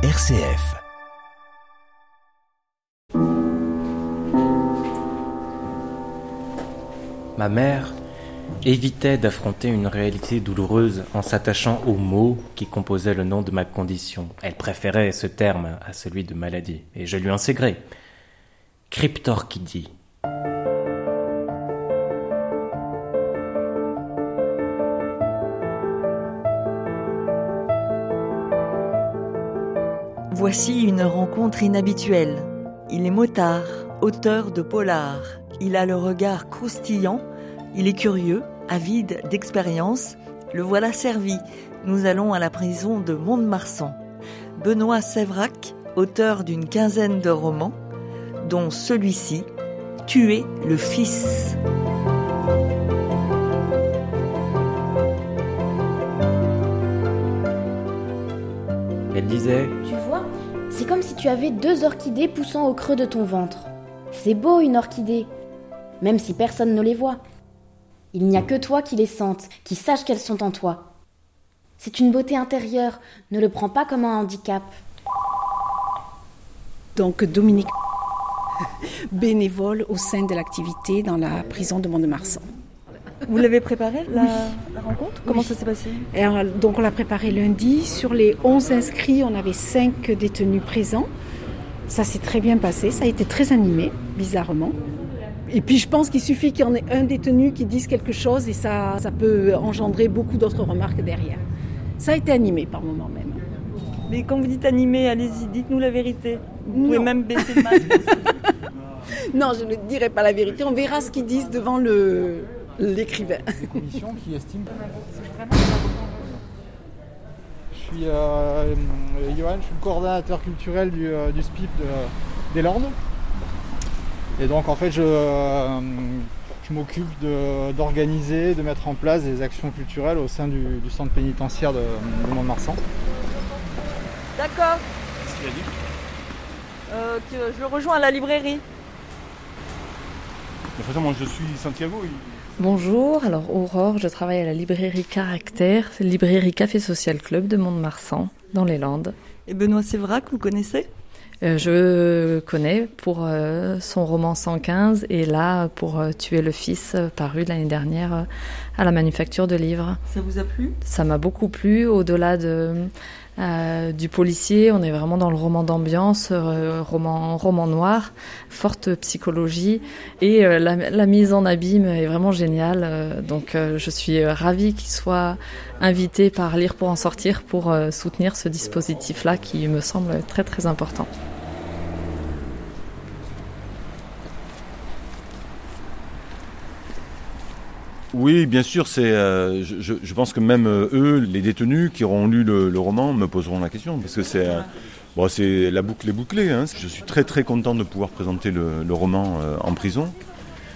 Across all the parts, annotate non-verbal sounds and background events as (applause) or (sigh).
RCF. Ma mère évitait d'affronter une réalité douloureuse en s'attachant aux mots qui composaient le nom de ma condition. Elle préférait ce terme à celui de maladie, et je lui en sais. Cryptorchidie. Voici une rencontre inhabituelle. Il est motard, auteur de polar. Il a le regard croustillant, il est curieux, avide d'expérience. Le voilà servi. Nous allons à la prison de Mont-de-Marsan. Benoît Sévrac, auteur d'une quinzaine de romans, dont celui-ci, Tuer le fils. Elle disait c'est comme si tu avais deux orchidées poussant au creux de ton ventre. C'est beau une orchidée, même si personne ne les voit. Il n'y a que toi qui les sentes, qui saches qu'elles sont en toi. C'est une beauté intérieure, ne le prends pas comme un handicap. Donc Dominique, (laughs) bénévole au sein de l'activité dans la prison de Mont-de-Marsan. Vous l'avez préparé, la, la rencontre? Comment ça s'est passé? Et alors, donc on l'a préparé lundi. Sur les 11 inscrits, on avait 5 détenus présents. Ça s'est très bien passé, ça a été très animé, bizarrement. Et puis je pense qu'il suffit qu'il y en ait un détenu qui dise quelque chose et ça, ça peut engendrer beaucoup d'autres remarques derrière. Ça a été animé par moments même. Mais quand vous dites animé, allez-y, dites-nous la vérité. Vous pouvez même baisser le masque. (laughs) Non, je ne dirai pas la vérité. On verra ce qu'ils disent devant le l'écrivain. commission qui estime. Je suis euh, euh, Johan, je suis le coordonnateur culturel du, euh, du SPIP de- des Landes. Et donc en fait je, euh, je m'occupe de- d'organiser, de, mettre en place des actions culturelles au sein du, du centre pénitentiaire de, de Mont-de-Marsan. D'accord. Euh, que je le rejoins à la librairie. De toute façon, moi je suis Santiago. il- Bonjour, alors Aurore, je travaille à la librairie Caractère, librairie Café Social Club de Mont-de-Marsan, dans les Landes. Et Benoît Sévrac, vous connaissez? Euh, je connais pour euh, son roman 115 et là pour euh, Tuer le fils, paru l'année dernière à la Manufacture de Livres. Ça vous a plu? Ça m'a beaucoup plu, au-delà de, euh, du policier, on est vraiment dans le roman d'ambiance, euh, roman, noir, forte psychologie, et euh, la, la mise en abîme est vraiment géniale. donc je suis ravie qu'il soit invité par Lire pour en sortir pour soutenir ce dispositif-là qui me semble très très important. Oui, bien sûr, c'est. euh, je, pense que même euh, eux, les détenus qui auront lu le, roman, me poseront la question parce que c'est. euh, bon, c'est la boucle est bouclée. hein. Je suis très très content de pouvoir présenter le, roman en prison.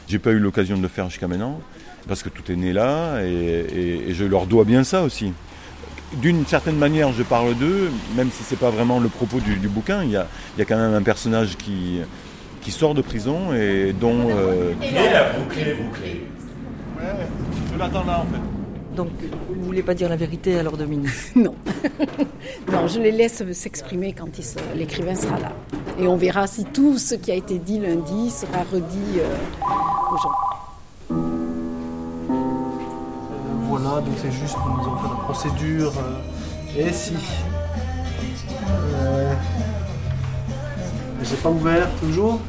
J'ai pas eu l'occasion de le faire jusqu'à maintenant parce que tout est né là et, et- et je leur dois bien ça aussi. D'une certaine manière, je parle d'eux, même si c'est pas vraiment le propos du, bouquin. Il y a, y a quand même un personnage qui qui sort de prison et dont. euh, je l'attends là en fait. Donc, vous voulez pas dire la vérité alors, Dominique (laughs) Non. (laughs) non, je les laisse s'exprimer quand l'écrivain sera là. Et on verra si tout ce qui a été dit lundi sera redit euh, aujourd'hui. Voilà, donc c'est juste pour nous en faire la procédure. euh, et si. Euh, J'ai pas ouvert toujours?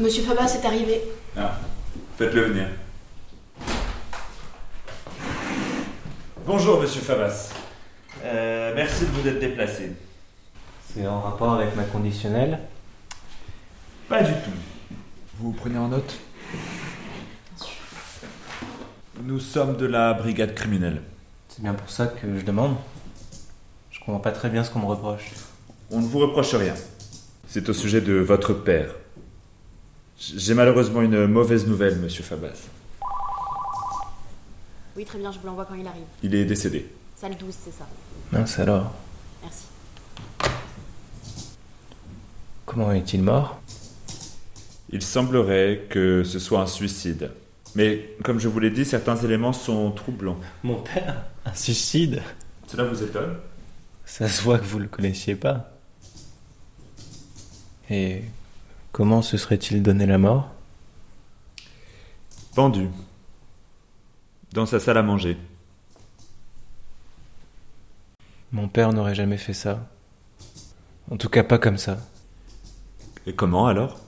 Monsieur Fabas est arrivé. Ah, faites-le venir. Bonjour, monsieur Fabas. Euh, merci de vous être déplacé. C'est en rapport avec ma conditionnelle Pas du tout. Vous prenez en note Nous sommes de la brigade criminelle. C'est bien pour ça que je demande. Je comprends pas très bien ce qu'on me reproche. On ne vous reproche rien. C'est au sujet de votre père. J'ai malheureusement une mauvaise nouvelle, monsieur Fabas. Oui, très bien, je vous l'envoie quand il arrive. Il est décédé. Salle 12, c'est ça. Mince alors. Merci. Comment est-il mort? Il semblerait que ce soit un suicide. Mais comme je vous l'ai dit, certains éléments sont troublants. Mon père Un suicide? Cela vous étonne? Ça se voit que vous le connaissiez pas. Et comment se serait-il donné la mort? Pendu. Dans sa salle à manger. Mon père n'aurait jamais fait ça. En tout cas pas comme ça. Et comment alors?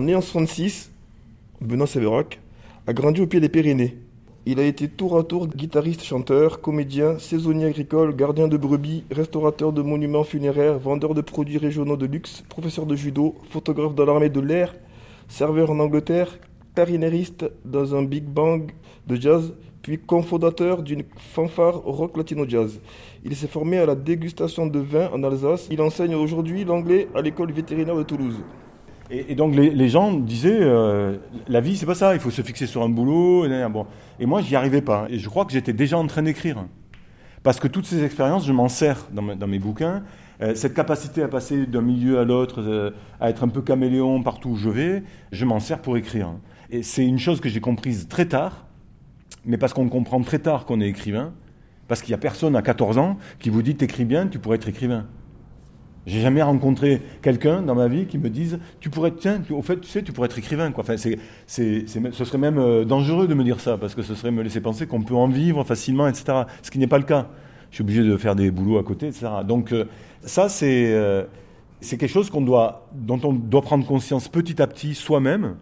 Né en 66, Benoît Sévérac a grandi au pied des Pyrénées. Il a été tour à tour guitariste, chanteur, comédien, saisonnier agricole, gardien de brebis, restaurateur de monuments funéraires, vendeur de produits régionaux de luxe, professeur de judo, photographe dans l'armée de l'air, serveur en Angleterre, clarinériste dans un big bang de jazz, puis cofondateur d'une fanfare rock latino jazz. Il s'est formé à la dégustation de vin en Alsace. Il enseigne aujourd'hui l'anglais à l'école vétérinaire de Toulouse. Et, donc les, gens disaient, euh, la vie c'est pas ça, il faut se fixer sur un boulot. Et, bon. et moi j'y arrivais pas. Et je crois que j'étais déjà en train d'écrire. Parce que toutes ces expériences, je m'en sers dans, mes- dans mes bouquins. Euh, cette capacité à passer d'un milieu à l'autre, euh, à être un peu caméléon partout où je vais, je m'en sers pour écrire. Et c'est une chose que j'ai comprise très tard, mais parce qu'on comprend très tard qu'on est écrivain, parce qu'il n'y a personne à 14 ans qui vous dit t'écris bien, tu pourrais être écrivain. J'ai jamais rencontré quelqu'un dans ma vie qui me dise tu pourrais au fait, tu sais, tu pourrais être écrivain. Quoi. Enfin, c'est, ce serait même euh, dangereux de me dire ça parce que ce serait me laisser penser qu'on peut en vivre facilement, etc. Ce qui n'est pas le cas. Je suis obligé de faire des boulots à côté, etc. Donc euh, ça, c'est, euh, c'est quelque chose dont on doit prendre conscience petit à petit soi-même.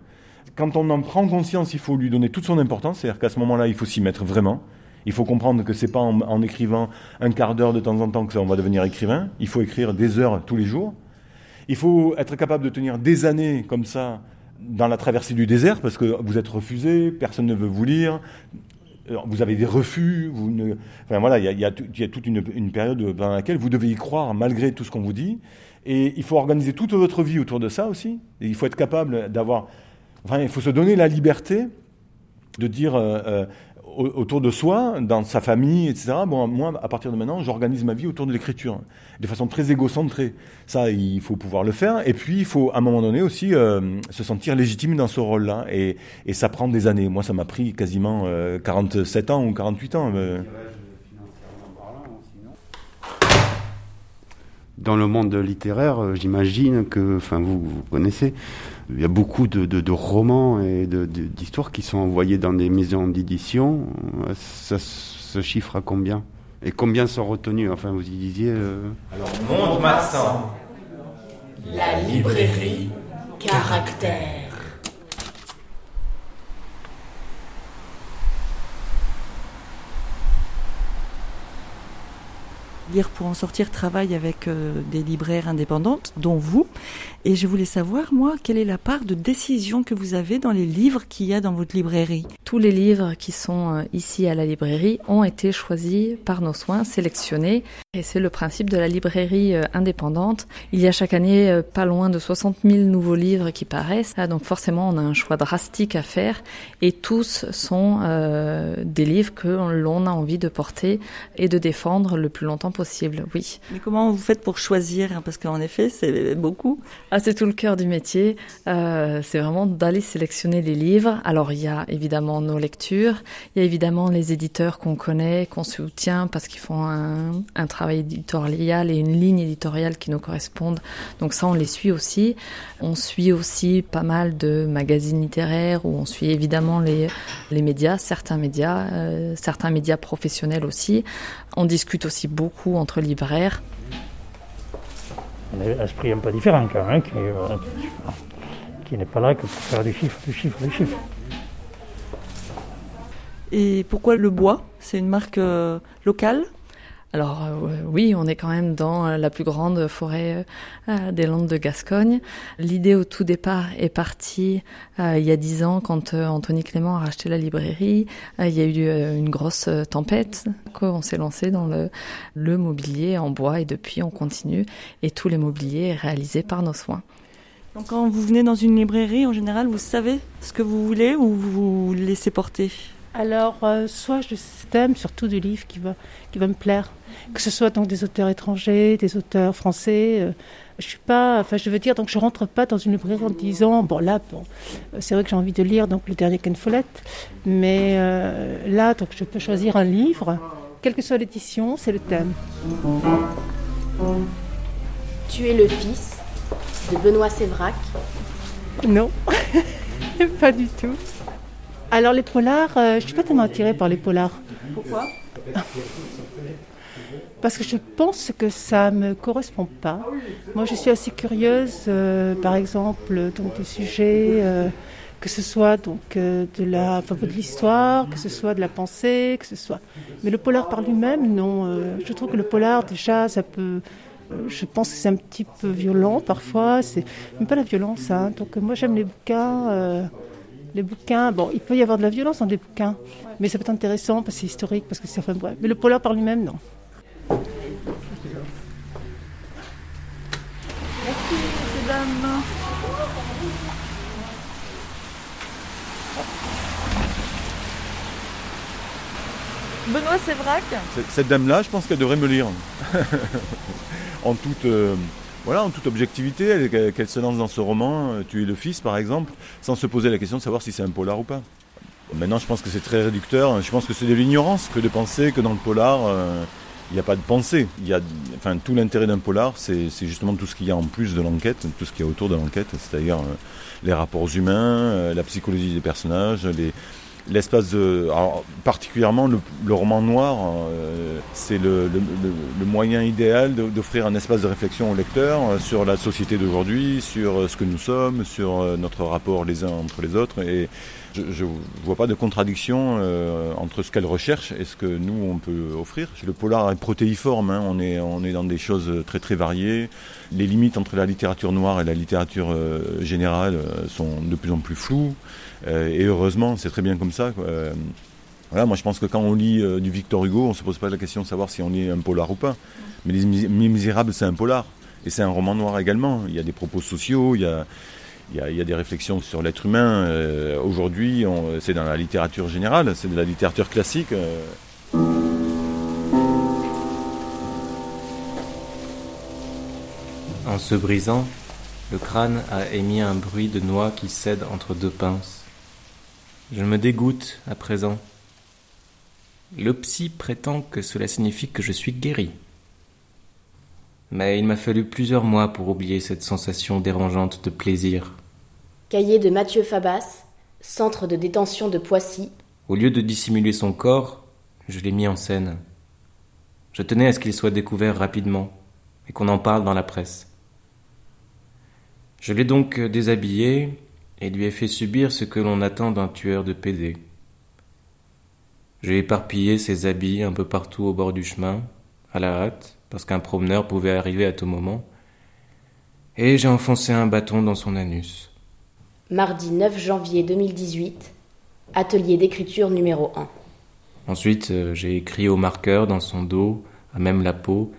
Quand on en prend conscience, il faut lui donner toute son importance. C'est-à-dire qu'à ce moment-là, il faut s'y mettre vraiment. Il faut comprendre que c'est pas en, écrivant un quart d'heure de temps en temps que ça, on va devenir écrivain. Il faut écrire des heures tous les jours. Il faut être capable de tenir des années comme ça dans la traversée du désert parce que vous êtes refusé, personne ne veut vous lire, vous avez des refus. Voilà, il y a, toute une, période dans laquelle vous devez y croire malgré tout ce qu'on vous dit. Et il faut organiser toute votre vie autour de ça aussi. Il faut être capable d'avoir. Il faut se donner la liberté de dire euh, euh, autour de soi, dans sa famille, etc. Bon, moi, à partir de maintenant, j'organise ma vie autour de l'écriture, de façon très égocentrée. Ça, il faut pouvoir le faire. Et puis, il faut, à un moment donné aussi, euh, se sentir légitime dans ce rôle-là. Et, ça prend des années. Moi, ça m'a pris quasiment euh, 47 ans ou 48 ans. euh. Dans le monde littéraire, euh, j'imagine que, enfin, vous, vous connaissez, il y a beaucoup de, de- de romans et de- de- d'histoires qui sont envoyés dans des maisons d'édition. Euh, Ça se chiffre à combien? Et combien sont retenus Enfin, vous y disiez. euh, Monde Marsan. La librairie Caractère. Lire pour en sortir travaille avec euh, des libraires indépendantes, dont vous. Et je voulais savoir, moi, quelle est la part de décision que vous avez dans les livres qu'il y a dans votre librairie Tous les livres qui sont euh, ici à la librairie ont été choisis par nos soins, sélectionnés. Et c'est le principe de la librairie euh, indépendante. Il y a chaque année euh, pas loin de 60 000 nouveaux livres qui paraissent. Ah, donc forcément, on a un choix drastique à faire. Et tous sont euh, des livres que l'on a envie de porter et de défendre le plus longtemps possible. Oui. Mais comment vous faites pour choisir? Parce qu'en effet, c'est beaucoup. Ah, c'est tout le cœur du métier. Euh, c'est vraiment d'aller sélectionner les livres. Alors, il y a évidemment nos lectures, il y a évidemment les éditeurs qu'on connaît, qu'on soutient parce qu'ils font un, travail éditorial et une ligne éditoriale qui nous correspondent. Donc ça, on les suit aussi. On suit aussi pas mal de magazines littéraires où on suit évidemment les, les médias, certains médias, euh, certains médias professionnels aussi. On discute aussi beaucoup entre libraires. Un esprit un peu différent quand même, qui, euh, qui n'est pas là que pour faire du chiffre, du chiffre, du chiffre. Et pourquoi le bois? C'est une marque euh, locale? Alors euh, oui, on est quand même dans euh, la plus grande forêt euh, des Landes de Gascogne. L'idée au tout départ est partie il y a dix ans quand Anthony Clément a racheté la librairie. il y a eu une grosse tempête. On s'est lancé dans le, mobilier en bois et depuis on continue. Et tout le mobilier est réalisé par nos soins. Donc quand vous venez dans une librairie, en général, vous savez ce que vous voulez ou vous vous laissez porter? Alors, soit je thème surtout du livre qui va, qui va me plaire que ce soit donc des auteurs étrangers, des auteurs français. Euh, je suis pas, enfin, je veux dire, donc je rentre pas dans une librairie en disant, bon là, bon, euh, c'est vrai que j'ai envie de lire donc le dernier Ken Follett, mais euh, là, donc je peux choisir un livre, quelle que soit l'édition, c'est le thème. Tu es le fils de Benoît Sévrac? Non, (laughs) pas du tout. Alors les polars, je suis pas tellement attirée par les polars. Pourquoi parce que je pense que ça ne me correspond pas. Moi, je suis assez curieuse, euh, par exemple, donc, du sujet, euh, que ce soit donc, euh, de, la, de l'histoire, que ce soit de la pensée, que ce soit. Mais le polar par lui-même, non. je trouve que le polar, déjà, ça peut. je pense que c'est un petit peu violent parfois. C'est même pas la violence. Hein. Donc, moi, j'aime les bouquins les bouquins, bon, il peut y avoir de la violence dans des bouquins, mais ça peut être intéressant parce que c'est historique, parce que c'est enfin bref. Mais le polar par lui-même, non. Merci, mesdames. Benoît Sévrac Cette dame-là, je pense qu'elle devrait me lire. (laughs) en toute. Euh, voilà, en toute objectivité, qu'elle se lance dans ce roman, euh, Tu es le fils par exemple, sans se poser la question de savoir si c'est un polar ou pas. Maintenant, je pense que c'est très réducteur. Je pense que c'est de l'ignorance que de penser que dans le polar, euh, il n'y a pas de pensée. Il y a, enfin, tout l'intérêt d'un polar, c'est justement tout ce qu'il y a en plus de l'enquête, tout ce qu'il y a autour de l'enquête, c'est-à-dire euh, les rapports humains, la psychologie des personnages, les, l'espace de. Alors, particulièrement le, roman noir, euh, c'est le, moyen idéal d'offrir un espace de réflexion au lecteur sur la société d'aujourd'hui, sur ce que nous sommes, sur notre rapport les uns entre les autres. Et je ne vois pas de contradiction euh, entre ce qu'elle recherche et ce que nous, on peut offrir. Le polar est protéiforme, hein. on, est, on est dans des choses très très variées. Les limites entre la littérature noire et la littérature euh, générale euh, sont de plus en plus floues. Et heureusement, c'est très bien comme ça. Voilà, moi je pense que quand on lit du Victor Hugo, on ne se pose pas la question de savoir si on lit un polar ou pas. Mais Les Misérables, c'est un polar. Et c'est un roman noir également. Il y a des propos sociaux, il y a, il y, a, des réflexions sur l'être humain. Euh, aujourd'hui, c'est dans la littérature générale, c'est de la littérature classique. Euh. En se brisant, le crâne a émis un bruit de noix qui cède entre deux pinces. Je me dégoûte à présent. Le psy prétend que cela signifie que je suis guéri. Mais il m'a fallu plusieurs mois pour oublier cette sensation dérangeante de plaisir. Cahier de Mathieu Fabas, centre de détention de Poissy. Au lieu de dissimuler son corps, je l'ai mis en scène. Je tenais à ce qu'il soit découvert rapidement et qu'on en parle dans la presse. Je l'ai donc déshabillé et lui ai fait subir ce que l'on attend d'un tueur de PD. J'ai éparpillé ses habits un peu partout au bord du chemin, à la hâte, parce qu'un promeneur pouvait arriver à tout moment, et j'ai enfoncé un bâton dans son anus. Mardi 9 janvier 2018, atelier d'écriture numéro 1. Ensuite, euh, j'ai écrit au marqueur dans son dos, à même la peau,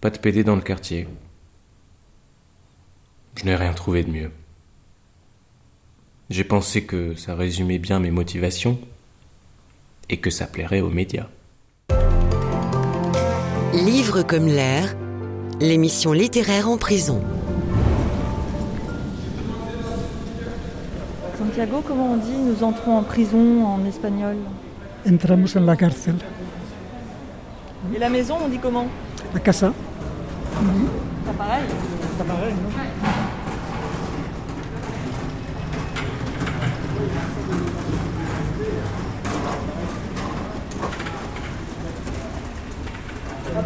pas de PD dans le quartier. Je n'ai rien trouvé de mieux. J'ai pensé que ça résumait bien mes motivations et que ça plairait aux médias. Livre comme l'air, l'émission littéraire en prison. Santiago, comment on dit nous entrons en prison en espagnol? Entramos en la cárcel. Et la maison, on dit comment? La casa. C'est pareil. C'est pareil, non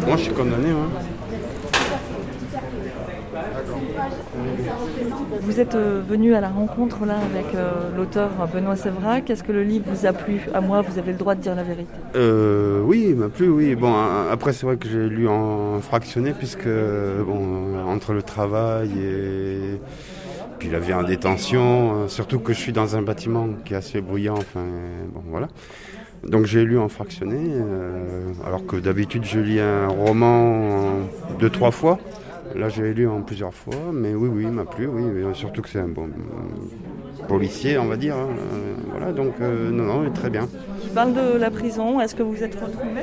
Moi, je suis condamné. Hein. Vous êtes euh, venu à la rencontre là avec euh, l'auteur Benoît Sévrac. Est-ce que le livre vous a plu? À moi, vous avez le droit de dire la vérité. Euh, oui, il m'a plu, oui. Bon, après, c'est vrai que j'ai lu en fractionné, puisque, bon, entre le travail et. Puis la vie en détention, surtout que je suis dans un bâtiment qui est assez bruyant, enfin, bon, voilà. Donc j'ai lu en fractionné, euh, alors que d'habitude je lis un roman deux, trois fois. Là j'ai lu en plusieurs fois, mais oui, oui, il m'a plu, oui, surtout que c'est un bon policier, on va dire. hein, euh, voilà, donc euh, non, non, très bien. Il parle de la prison. Est-ce que vous êtes retrouvé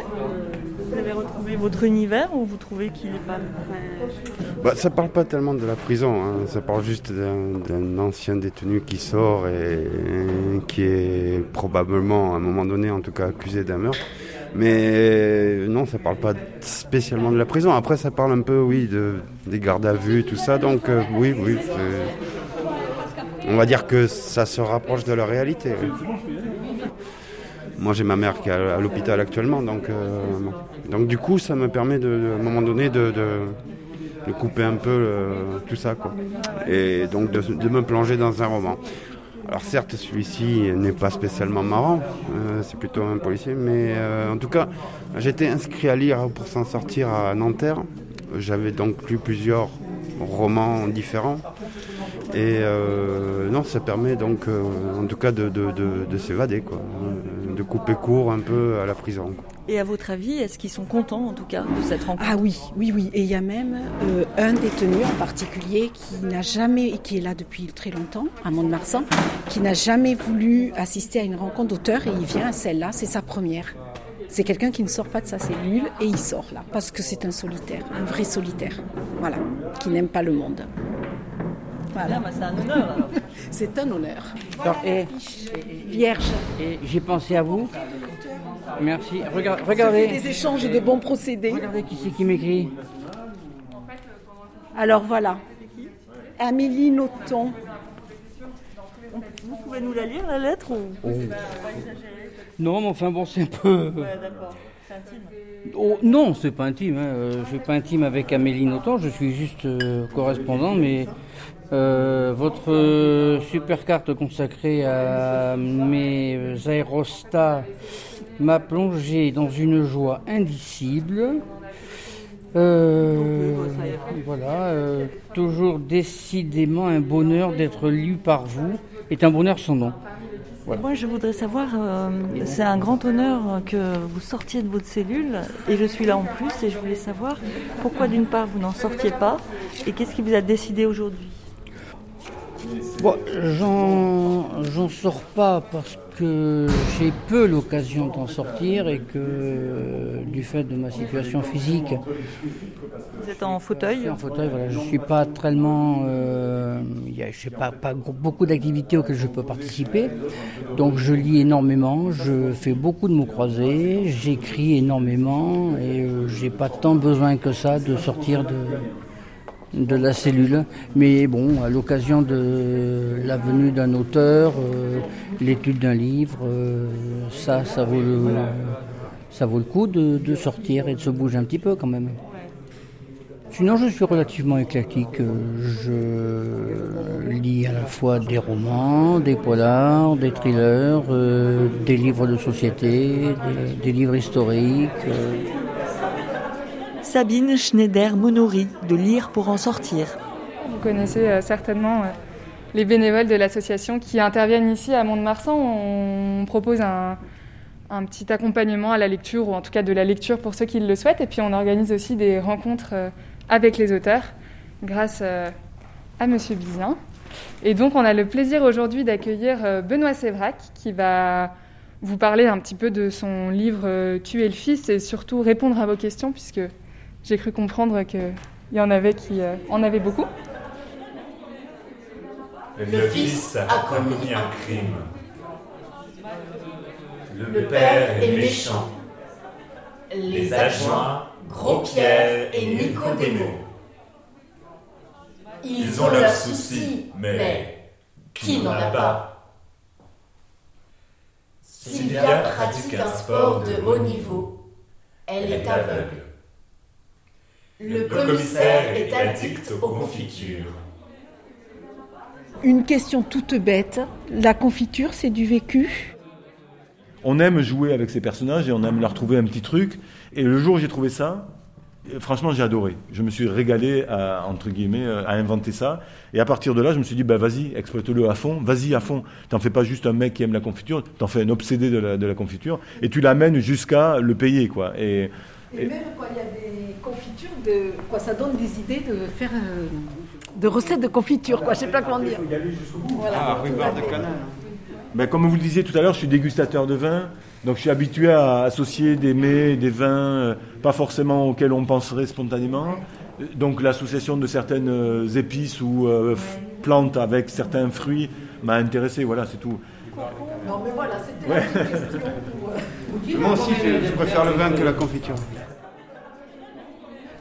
Vous avez retrouvé votre univers ou vous trouvez qu'il n'est pas. Bah, ça parle pas tellement de la prison, hein, ça parle juste d'un ancien détenu qui sort et, qui est probablement, à un moment donné, en tout cas, accusé d'un meurtre. Mais euh, non, ça parle pas spécialement de la prison. Après, ça parle un peu, oui, de, des gardes à vue, tout ça. Donc, euh, oui, oui. On va dire que ça se rapproche de la réalité. Moi, j'ai ma mère qui est à l'hôpital actuellement, donc, euh, donc du coup, ça me permet, de, à un moment donné, de, de- couper un peu euh, tout ça, quoi. Et donc de, me plonger dans un roman. Alors certes, celui-ci n'est pas spécialement marrant, euh, c'est plutôt un policier, mais en tout cas, j'étais inscrit à lire pour s'en sortir à Nanterre. J'avais donc lu plusieurs romans différents. Et non, ça permet donc, en tout cas, de, de- de- de s'évader, quoi, de couper court un peu à la prison. Et à votre avis, est-ce qu'ils sont contents en tout cas de cette rencontre? Ah oui, oui, oui. Et il y a même euh, un détenu en particulier qui n'a jamais, qui est là depuis très longtemps, à Mont-de-Marsan, qui n'a jamais voulu assister à une rencontre d'auteur et il vient à celle-là, c'est sa première. C'est quelqu'un qui ne sort pas de sa cellule et il sort là, parce que c'est un solitaire, un vrai solitaire, voilà, qui n'aime pas le monde. Voilà. c'est un honneur alors. (laughs) c'est un honneur. et, Vierge. et j'ai pensé à vous. Merci. Ça regardez. des échanges de bons procédés. Regardez qui c'est qui m'écrit. Alors voilà, Amélie Nothomb. Vous pouvez nous la lire la lettre ou Oh. Non, mais enfin bon, c'est un peu. Ouais, d'accord. Oh, non, c'est pas intime. hein. Euh, Je suis pas intime avec Amélie Nothomb, je suis juste euh, correspondant, mais euh, votre super carte consacrée à mes aérostats m'a plongé dans une joie indicible. Euh, voilà, euh, toujours décidément un bonheur d'être lu par vous est un bonheur sans nom. Moi, je voudrais savoir, c'est un grand honneur que vous sortiez de votre cellule, et je suis là en plus, et je voulais savoir pourquoi d'une part vous n'en sortiez pas, et qu'est-ce qui vous a décidé aujourd'hui? Bon, j'en, j'en sors pas parce que j'ai peu l'occasion d'en sortir et que euh, du fait de ma situation physique, Vous êtes en fauteuil? En fauteuil, voilà, je suis pas tellement, euh, il y a, je sais pas, pas beaucoup d'activités auxquelles je peux participer. Donc je lis énormément, je fais beaucoup de mots croisés, j'écris énormément et euh, j'ai pas tant besoin que ça de sortir de de la cellule. Mais bon, à l'occasion de la venue d'un auteur, euh, l'étude d'un livre, euh, ça, ça vaut le, ça vaut le coup de, sortir et de se bouger un petit peu quand même. Sinon, je suis relativement éclectique. Je lis à la fois des romans, des polars, des thrillers, euh, des livres de société, des livres historiques. Sabine Schneider-Monouri de Lire pour en sortir. Vous connaissez euh, certainement euh, les bénévoles de l'association qui interviennent ici à Mont-de-Marsan. On propose un, petit accompagnement à la lecture, ou en tout cas de la lecture pour ceux qui le souhaitent. Et puis on organise aussi des rencontres euh, avec les auteurs grâce à Monsieur Bizien. Et donc on a le plaisir aujourd'hui d'accueillir Benoît Sévrac qui va vous parler un petit peu de son livre Tuer le fils et surtout répondre à vos questions puisque j'ai cru comprendre qu'il y en avait qui euh, en avaient beaucoup. Le fils a commis un crime. Le père est méchant. Les adjoints, Gros-Pierre et Nicodémo. Ils ont leurs soucis, mais qui n'en a pas? Sylvia pratique un sport de haut niveau. Elle est aveugle. Le commissaire est addict aux confitures. Une question toute bête. La confiture, c'est du vécu? On aime jouer avec ces personnages et on aime leur trouver un petit truc. Et le jour où j'ai trouvé ça, euh, franchement, j'ai adoré. Je me suis régalé à, entre guillemets, euh, à inventer ça. Et à partir de là, je me suis dit, bah, vas-y, exploite-le à fond, vas-y à fond. T'en fais pas juste un mec qui aime la confiture, t'en fais un obsédé de la, de la confiture, et tu l'amènes jusqu'à le payer, quoi. Et, Et même quand il y a des confitures, de, quoi, ça donne des idées de faire euh, de recettes de confiture, quoi. Je sais pas comment dire. Voilà. Ah, rhubarbe de canal. Ben, comme vous le disiez tout à l'heure, je suis dégustateur de vin, donc je suis habitué à associer des mets, des vins, euh, pas forcément auxquels on penserait spontanément. Donc l'association de certaines euh, épices ou euh, plantes avec certains fruits m'a intéressé, voilà, c'est tout. Non, mais voilà, c'était Ouais. la petite question pour, euh. Moi aussi, je, je préfère le vin que la confiture.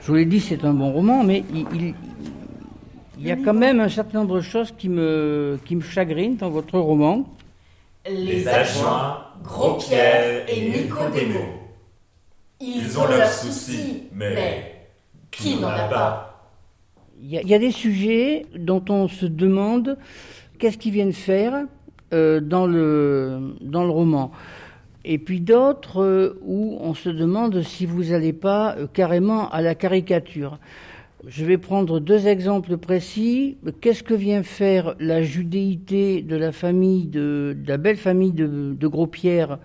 Je vous l'ai dit, c'est un bon roman, mais il, il- il y a quand même un certain nombre de choses qui me, qui me chagrinent dans votre roman. Les adjoints, Gros-Pierre et Nicodémo. Ils ont leurs soucis, mais qui n'en a pas? Il y, a, il y a des sujets dont on se demande qu'est-ce qu'ils viennent faire? Dans, le, dans le roman. Et puis d'autres euh, où on se demande si vous n'allez pas euh, carrément à la caricature. Je vais prendre deux exemples précis. Qu'est-ce que vient faire la judéité de la famille de, la belle famille de, de Gros-Pierre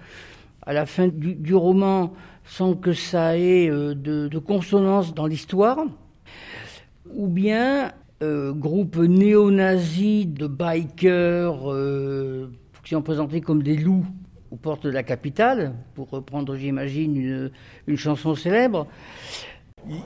à la fin du, roman sans que ça ait euh, de consonance dans l'histoire? Ou bien euh, groupe néo-nazi de bikers euh, qui sont présentés comme des loups aux portes de la capitale, pour reprendre, j'imagine, une, une chanson célèbre.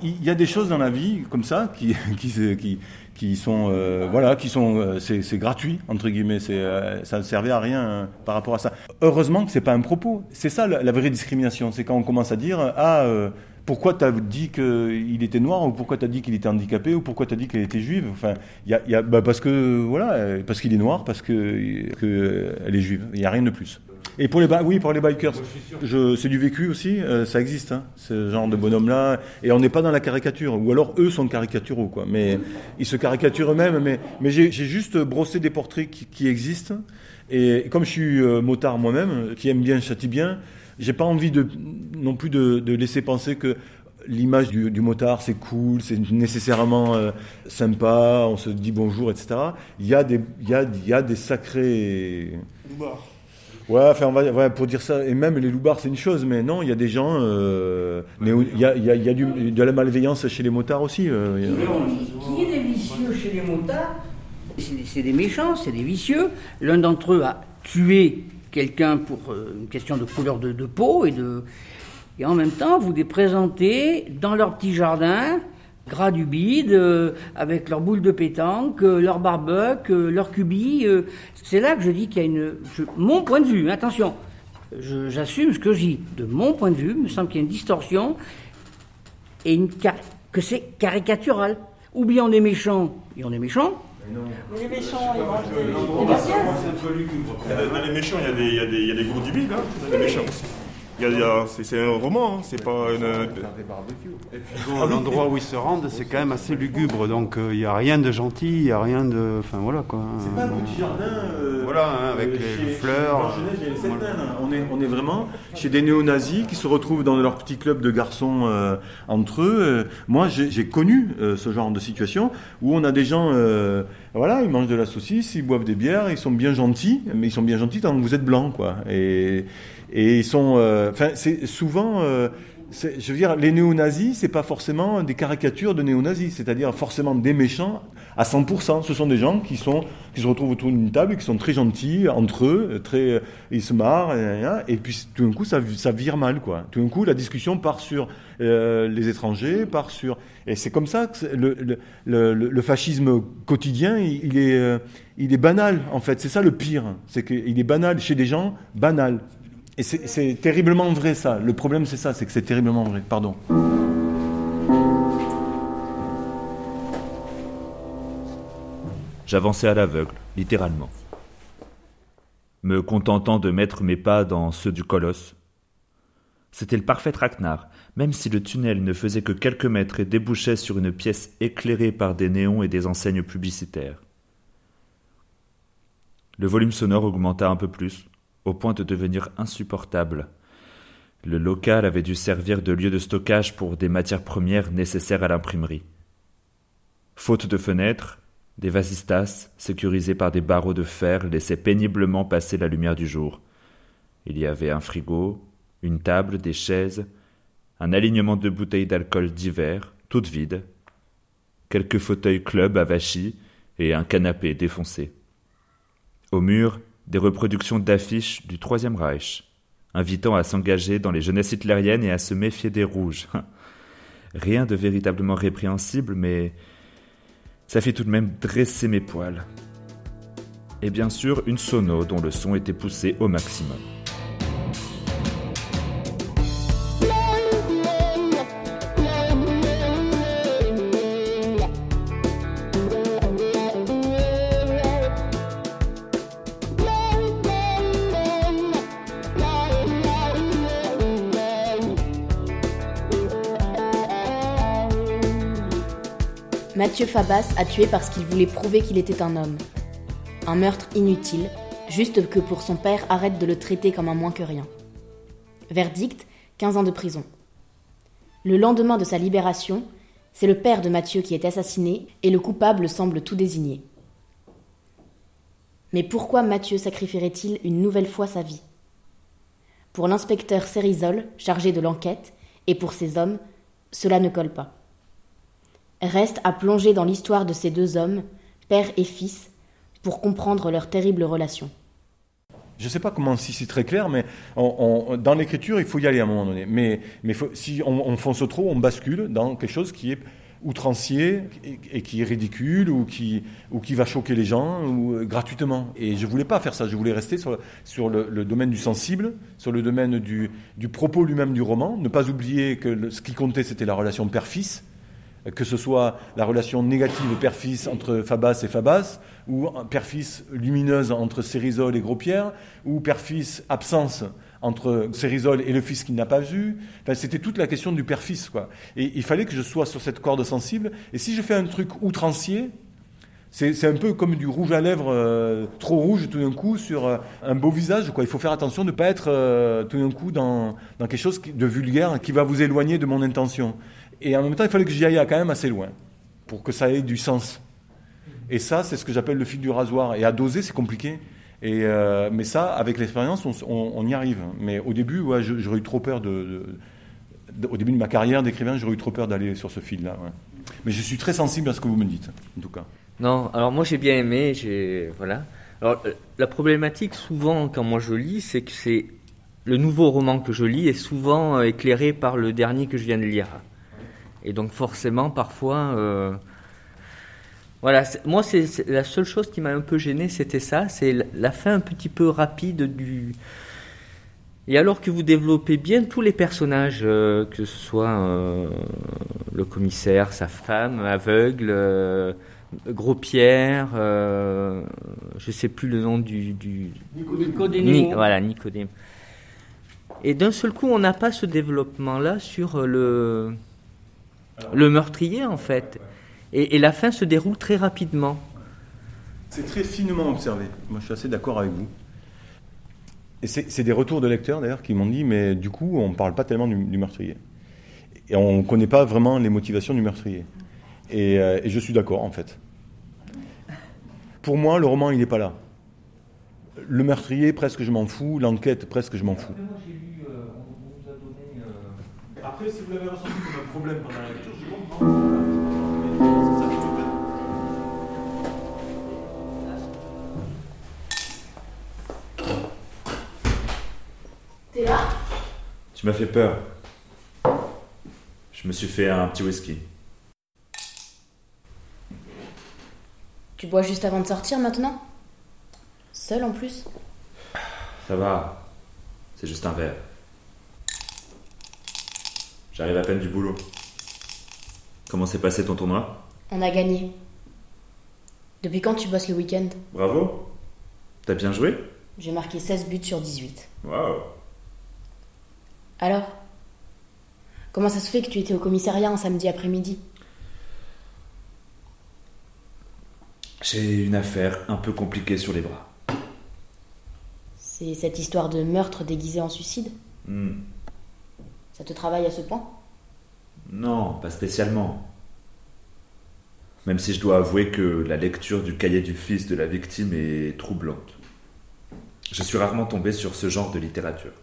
Il y a des choses dans la vie comme ça qui, (laughs) qui, qui, sont, euh, voilà, qui sont, euh, c'est gratuit entre guillemets. C'est, euh, ça ne servait à rien euh, par rapport à ça. Heureusement que c'est pas un propos. C'est ça la, la vraie discrimination. C'est quand on commence à dire ah pourquoi tu as dit qu'il était noir ou pourquoi tu as dit qu'il était handicapé ou pourquoi tu as dit qu'il était juive. Enfin, y a, y a- bah, parce que voilà, parce qu'il est noir, parce que, que elle est juive. Il y a rien de plus. Et pour les oui, pour les bikers, je, c'est du vécu aussi, euh, ça existe, hein, ce genre de bonhomme-là. Et on n'est pas dans la caricature, ou alors eux sont caricaturaux, quoi. Mais ils se caricaturent eux-mêmes. Mais, mais j'ai, j'ai juste brossé des portraits qui, qui existent. Et comme je suis euh, motard moi-même, qui aime bien, châtie bien, j'ai pas envie de, non plus de, de laisser penser que l'image du, du motard, c'est cool, c'est nécessairement euh, sympa, on se dit bonjour, etc. Il y a des, il y a, il y a des sacrés. Ouais, enfin, on va, ouais, pour dire ça, et même les loupards, c'est une chose, mais non, il y a des gens, euh, mais il y a, il y a, il y a du- de la malveillance chez les motards aussi. euh, il y a- Qu'il y ait des vicieux chez les motards, c'est des méchants, c'est des vicieux. L'un d'entre eux a tué quelqu'un pour euh, une question de couleur de, peau et de. Et en même temps, vous les présentez dans leur petit jardin, gras du bide, euh, avec leur boule de pétanque, euh, leur barbecue, euh, leur cubi. euh. c'est là que je dis qu'il y a une. mon point de vue, attention, je- j'assume ce que je dis. De mon point de vue, il me semble qu'il y a une distorsion et une que c'est caricatural. Ou bien on est méchant, et on est méchant. Mais les méchants, ils mangent des, des Dans les méchants, il y a des, il y a des, il y a des gros du bide, hein, dans les méchants aussi. Il y a- il y a- c'est, un roman, hein, c'est pas une. Et puis bon, l'endroit où ils se rendent, c'est quand même assez lugubre, donc euh, il n'y a rien de gentil, il n'y a rien de. Enfin voilà quoi. C'est pas un petit jardin. euh, Voilà, hein, avec euh, les fleurs. chez les hein. On est, on est vraiment chez des néo-nazis qui se retrouvent dans leur petit club de garçons euh, entre eux. Euh, moi, j'ai j'ai connu euh, ce genre de situation où on a des gens, euh, voilà, ils mangent de la saucisse, ils boivent des bières, ils sont bien gentils, mais ils sont bien gentils tant que vous êtes blanc, quoi. Et, et ils sont, euh, enfin, c'est souvent. euh, je veux dire, les néo-nazis, c'est pas forcément des caricatures de néo-nazis, c'est-à-dire forcément des méchants à 100%. Ce sont des gens qui sont, qui se retrouvent autour d'une table, et qui sont très gentils entre eux, très, euh, ils se marrent, et, puis tout d'un coup, ça, ça vire mal, quoi. Tout d'un coup, la discussion part sur les étrangers, part sur, et c'est comme ça que le, fascisme quotidien, il, est, il est banal, en fait. C'est ça le pire, c'est qu'il est banal chez des gens, banal. Et c'est terriblement vrai, ça. Le problème, c'est ça, c'est que c'est terriblement vrai. Pardon. J'avançais à l'aveugle, littéralement, me contentant de mettre mes pas dans ceux du colosse. C'était le parfait traquenard, même si le tunnel ne faisait que quelques mètres et débouchait sur une pièce éclairée par des néons et des enseignes publicitaires. Le volume sonore augmenta un peu plus, au point de devenir insupportable. Le local avait dû servir de lieu de stockage pour des matières premières nécessaires à l'imprimerie. Faute de fenêtres, des vasistas, sécurisés par des barreaux de fer, laissaient péniblement passer la lumière du jour. Il y avait un frigo, une table, des chaises, un alignement de bouteilles d'alcool divers, toutes vides, quelques fauteuils club avachis et un canapé défoncé. Au mur, des reproductions d'affiches du Troisième Reich, invitant à s'engager dans les jeunesses hitlériennes et à se méfier des rouges. (laughs) Rien de véritablement répréhensible, mais ça fit tout de même dresser mes poils. Et bien sûr, une sono dont le son était poussé au maximum. Mathieu Fabas a tué parce qu'il voulait prouver qu'il était un homme. Un meurtre inutile, juste que pour son père arrête de le traiter comme un moins que rien. Verdict 15 ans de prison. Le lendemain de sa libération, c'est le père de Mathieu qui est assassiné et le coupable semble tout désigné. Mais pourquoi Mathieu sacrifierait-il une nouvelle fois sa vie? Pour l'inspecteur Cérisol, chargé de l'enquête, et pour ses hommes, cela ne colle pas. Reste à plonger dans l'histoire de ces deux hommes, père et fils, pour comprendre leur terrible relation. Je ne sais pas comment si c'est très clair, mais dans l'écriture, il faut y aller à un moment donné. Mais, si on, fonce trop, on bascule dans quelque chose qui est outrancier et, qui est ridicule ou qui, va choquer les gens euh, gratuitement. Et je ne voulais pas faire ça, je voulais rester sur, le, domaine du sensible, sur le domaine du propos lui-même du roman, ne pas oublier que ce qui comptait c'était la relation père-fils, que ce soit la relation négative père-fils entre Fabas et Fabas, ou père-fils lumineuse entre Cérisol et Gros-Pierre, ou père-fils absence entre Cérisol et le fils qu'il n'a pas vu. Enfin, c'était toute la question du père-fils. Et il fallait que je sois sur cette corde sensible. Et si je fais un truc outrancier, c'est un peu comme du rouge à lèvres euh, trop rouge tout d'un coup sur euh, un beau visage. Quoi. Il faut faire attention de ne pas être euh, tout d'un coup dans, quelque chose de vulgaire qui va vous éloigner de mon intention. Et en même temps, il fallait que j'y aille quand même assez loin pour que ça ait du sens. Et ça, c'est ce que j'appelle le fil du rasoir. Et à doser, c'est compliqué. Et euh, mais ça, avec l'expérience, on, y arrive. Mais au début, ouais, j'aurais eu trop peur de, Au début de ma carrière d'écrivain, j'aurais eu trop peur d'aller sur ce fil-là. Mais je suis très sensible à ce que vous me dites, en tout cas. Non, alors moi j'ai bien aimé. J'ai voilà. Alors la problématique, souvent, quand moi je lis, c'est que c'est le nouveau roman que je lis est souvent euh, éclairé par le dernier que je viens de lire. Et donc forcément, parfois, euh, voilà, moi c'est la seule chose qui m'a un peu gêné, c'était ça, c'est la fin un petit peu rapide du. Et alors que vous développez bien tous les personnages, euh, que ce soit euh, le commissaire, sa femme, aveugle, Gros Pierre, je sais plus le nom du. du... Nicodème. voilà, Nicodème. Et d'un seul coup, on n'a pas ce développement-là sur le le meurtrier en fait. Et, la fin se déroule très rapidement. C'est très finement observé. Moi, je suis assez d'accord avec vous. Et c'est des retours de lecteurs d'ailleurs qui m'ont dit, mais du coup, on ne parle pas tellement du, meurtrier. Et on ne connaît pas vraiment les motivations du meurtrier. Euh, et, je suis d'accord en fait. Pour moi, le roman, il n'est pas là. Le meurtrier, presque je m'en fous. L'enquête, presque je m'en fous. Après, si vous l'avez ressenti comme un problème pendant la lecture, je comprends. T'es là? Tu m'as fait peur. Je me suis fait un petit whisky. Tu bois juste avant de sortir maintenant? Seul en plus? Ça va. C'est juste un verre. J'arrive à peine du boulot. Comment s'est passé ton tournoi? On a gagné. Depuis quand tu bosses le week-end? Bravo. T'as bien joué? J'ai marqué 16 buts sur 18. Waouh. Alors? Comment ça se fait que tu étais au commissariat un samedi après-midi? J'ai une affaire un peu compliquée sur les bras. C'est cette histoire de meurtre déguisé en suicide? Hmm. Ça te travaille à ce point? Non, pas spécialement. Même si je dois avouer que la lecture du cahier du fils de la victime est troublante. Je suis rarement tombé sur ce genre de littérature.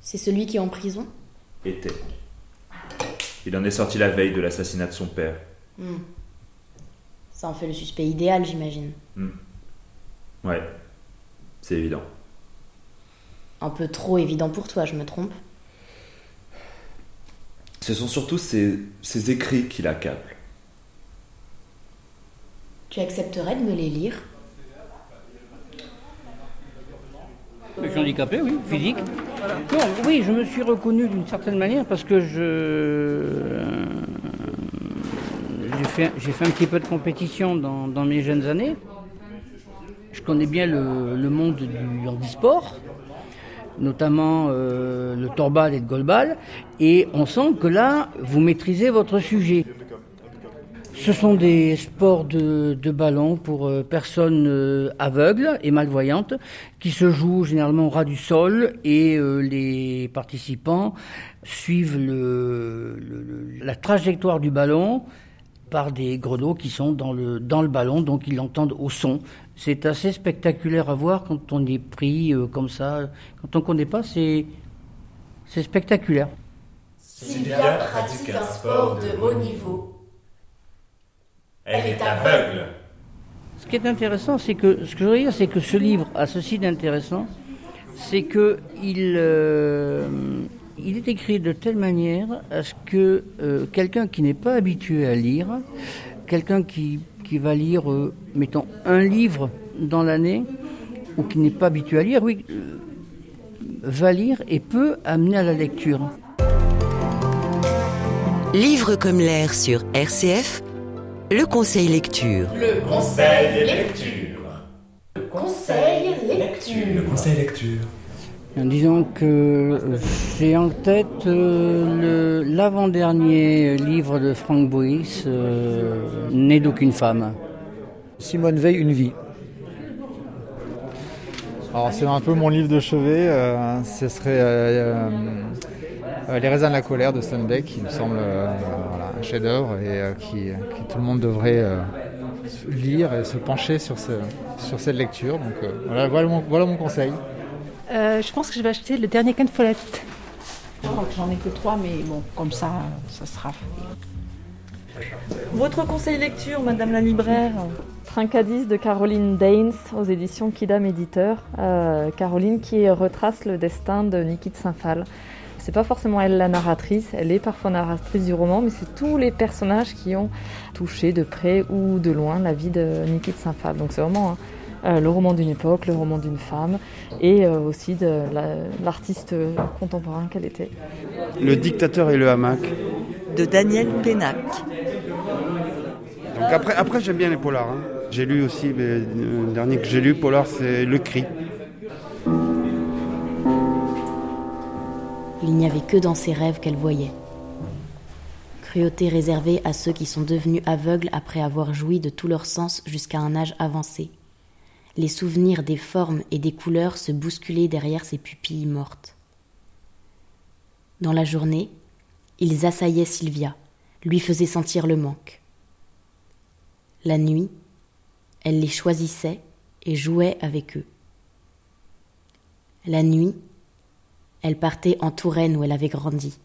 C'est celui qui est en prison? Était. Il en est sorti la veille de l'assassinat de son père. Hmm. Ça en fait le suspect idéal, j'imagine. Hmm. Ouais, c'est évident. Un peu trop évident pour toi, je me trompe Ce sont surtout ses, ses écrits qui l'accablent. Tu accepterais de me les lire? Je suis handicapé, oui, physique. Non, oui, je me suis reconnu d'une certaine manière parce que je. J'ai fait, j'ai fait un petit peu de compétition dans, dans mes jeunes années. Je connais bien le, le monde du handisport, notamment euh, le torbal et le golbal, et on sent que là, vous maîtrisez votre sujet. Ce sont des sports de, ballon pour euh, personnes euh, aveugles et malvoyantes qui se jouent généralement au ras du sol et les participants suivent la trajectoire du ballon par des grelots qui sont dans le, dans le ballon, donc ils l'entendent au son. C'est assez spectaculaire à voir quand on est pris euh, comme ça. Quand on ne connaît pas, c'est c'est spectaculaire. Sylvia pratique un sport de haut niveau. Elle est aveugle. Ce qui est intéressant, c'est que ce que je veux dire, c'est que ce livre a ceci d'intéressant, c'est que il euh, il est écrit de telle manière à ce que euh, quelqu'un qui n'est pas habitué à lire, quelqu'un qui, qui va lire, euh, mettons, un livre dans l'année, ou qui n'est pas habitué à lire, oui, euh, va lire et peut amener à la lecture. Livre comme l'air sur RCF, le conseil lecture. Le conseil lecture. Le conseil lecture. Le conseil lecture. Disons que j'ai en tête euh, l'avant-dernier livre de Frank Boyce, euh, Né d'aucune femme. Simone Veil, Une vie. Alors c'est un peu mon livre de chevet, euh, ce serait euh, Les raisins de la colère de Steinbeck, qui me semble un chef-d'œuvre et qui, tout le monde devrait lire et se pencher sur, ce, sur cette lecture. Donc voilà, mon, voilà mon conseil. Euh, je pense que je vais acheter le dernier Ken Follett. Je crois que j'en ai que trois, mais bon, comme ça, ça sera fait. Votre conseil lecture, Madame la libraire Trincadis de Caroline Daines aux éditions Kidam Éditeur. Euh, Caroline qui retrace le destin de Niki de Saint-Phal. C'est pas forcément elle la narratrice, elle est parfois narratrice du roman, mais c'est tous les personnages qui ont touché de près ou de loin la vie de Niki de Saint-Phal. Donc c'est vraiment hein, le roman d'une époque, le roman d'une femme et euh, aussi de la- l'artiste contemporain qu'elle était. Le dictateur et le hamac. De Daniel Pénac. Donc après, après j'aime bien les polars. hein. J'ai lu aussi, mais le dernier que j'ai lu, polar, c'est Le Cri. Il n'y avait que dans ses rêves qu'elle voyait. Cruauté réservée à ceux qui sont devenus aveugles après avoir joui de tous leurs sens jusqu'à un âge avancé. Les souvenirs des formes et des couleurs se bousculaient derrière ses pupilles mortes. Dans la journée, ils assaillaient Sylvia, lui faisaient sentir le manque. La nuit, elle les choisissait et jouait avec eux. La nuit, elle partait en Touraine où elle avait grandi.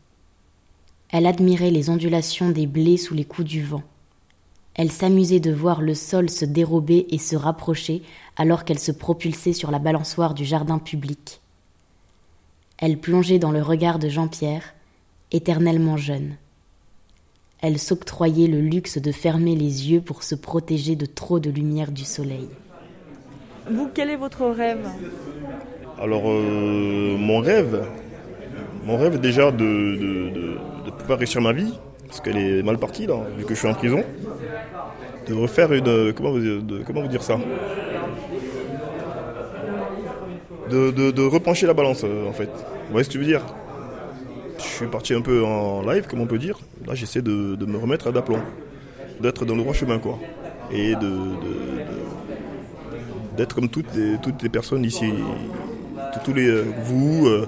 Elle admirait les ondulations des blés sous les coups du vent. Elle s'amusait de voir le sol se dérober et se rapprocher alors qu'elle se propulsait sur la balançoire du jardin public. Elle plongeait dans le regard de Jean-Pierre, éternellement jeune. Elle s'octroyait le luxe de fermer les yeux pour se protéger de trop de lumière du soleil. Vous, quel est votre rêve? Alors, euh, mon rêve, mon rêve déjà de, de- de- de pouvoir réussir ma vie, parce qu'elle est mal partie là, vu que je suis en prison, de refaire une. Comment vous, de- comment vous dire ça? De, de, repencher la balance euh, en fait. Vous voyez ce que je veux dire? Je suis parti un peu en live, comme on peut dire. Là, j'essaie de, me remettre à d'aplomb, d'être dans le droit chemin, quoi. Et de, d'être comme toutes les, personnes ici, tous- tous les, euh, vous, euh,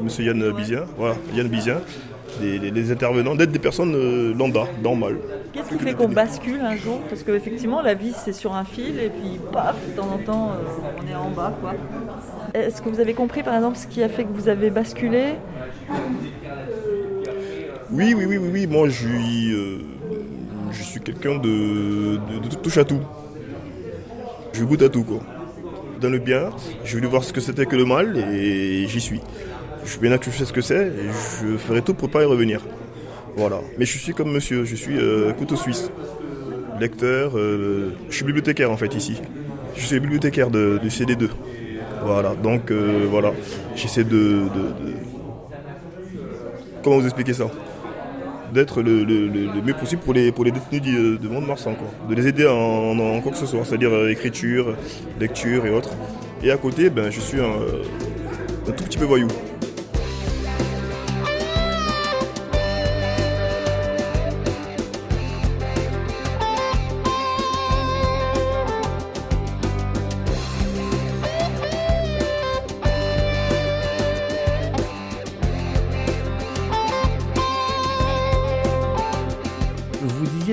Monsieur Yann Bizien, voilà, Yann Bizien, les, les- les intervenants, d'être des personnes euh, lambda, normales. Qu'est-ce qui fait qu'on bascule un jour? Parce qu'effectivement, la vie, c'est sur un fil et puis paf, de temps en temps, euh, on est en bas. quoi. Est-ce que vous avez compris, par exemple, ce qui a fait que vous avez basculé? Oui, oui, oui, oui, oui. Moi, je suis, euh, je suis quelqu'un de, de, de touche à tout. Je goûte à tout, quoi. Dans le bien, je voulais voir ce que c'était que le mal et j'y suis. Je suis bien que je sais ce que c'est et je ferai tout pour pas y revenir. Voilà. Mais je suis comme monsieur, je suis euh, couteau suisse. Lecteur, euh, je suis bibliothécaire en fait ici. Je suis bibliothécaire de, du CD2. Voilà, donc euh, voilà, j'essaie de, Comment vous expliquer ça? D'être le, le- le- mieux possible pour les, pour les détenus du- de Mont-de-Marsan, quoi. De les aider en, en quoi que ce soit, c'est-à-dire écriture, lecture et autres. Et à côté, ben, je suis un, un tout petit peu voyou.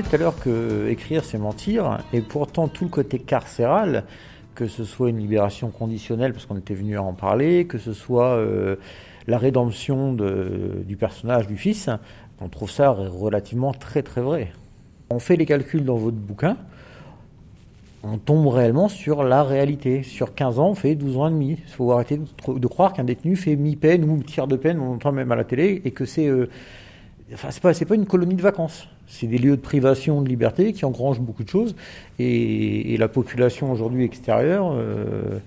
Tout à l'heure que écrire c'est mentir, et pourtant tout le côté carcéral, que ce soit une libération conditionnelle, parce qu'on était venu en parler, que ce soit euh, la rédemption de- du personnage du fils, on trouve ça relativement très très vrai. On fait les calculs dans votre bouquin, on tombe réellement sur la réalité. Sur 15 ans, on fait 12 ans et demi. Il faut arrêter de croire qu'un détenu fait mi-peine ou tiers de peine, on entend même à la télé, et que c'est... euh, Enfin, c'est pas, une colonie de vacances. C'est des lieux de privation de liberté qui engrangent beaucoup de choses. Et, la population aujourd'hui extérieure, euh,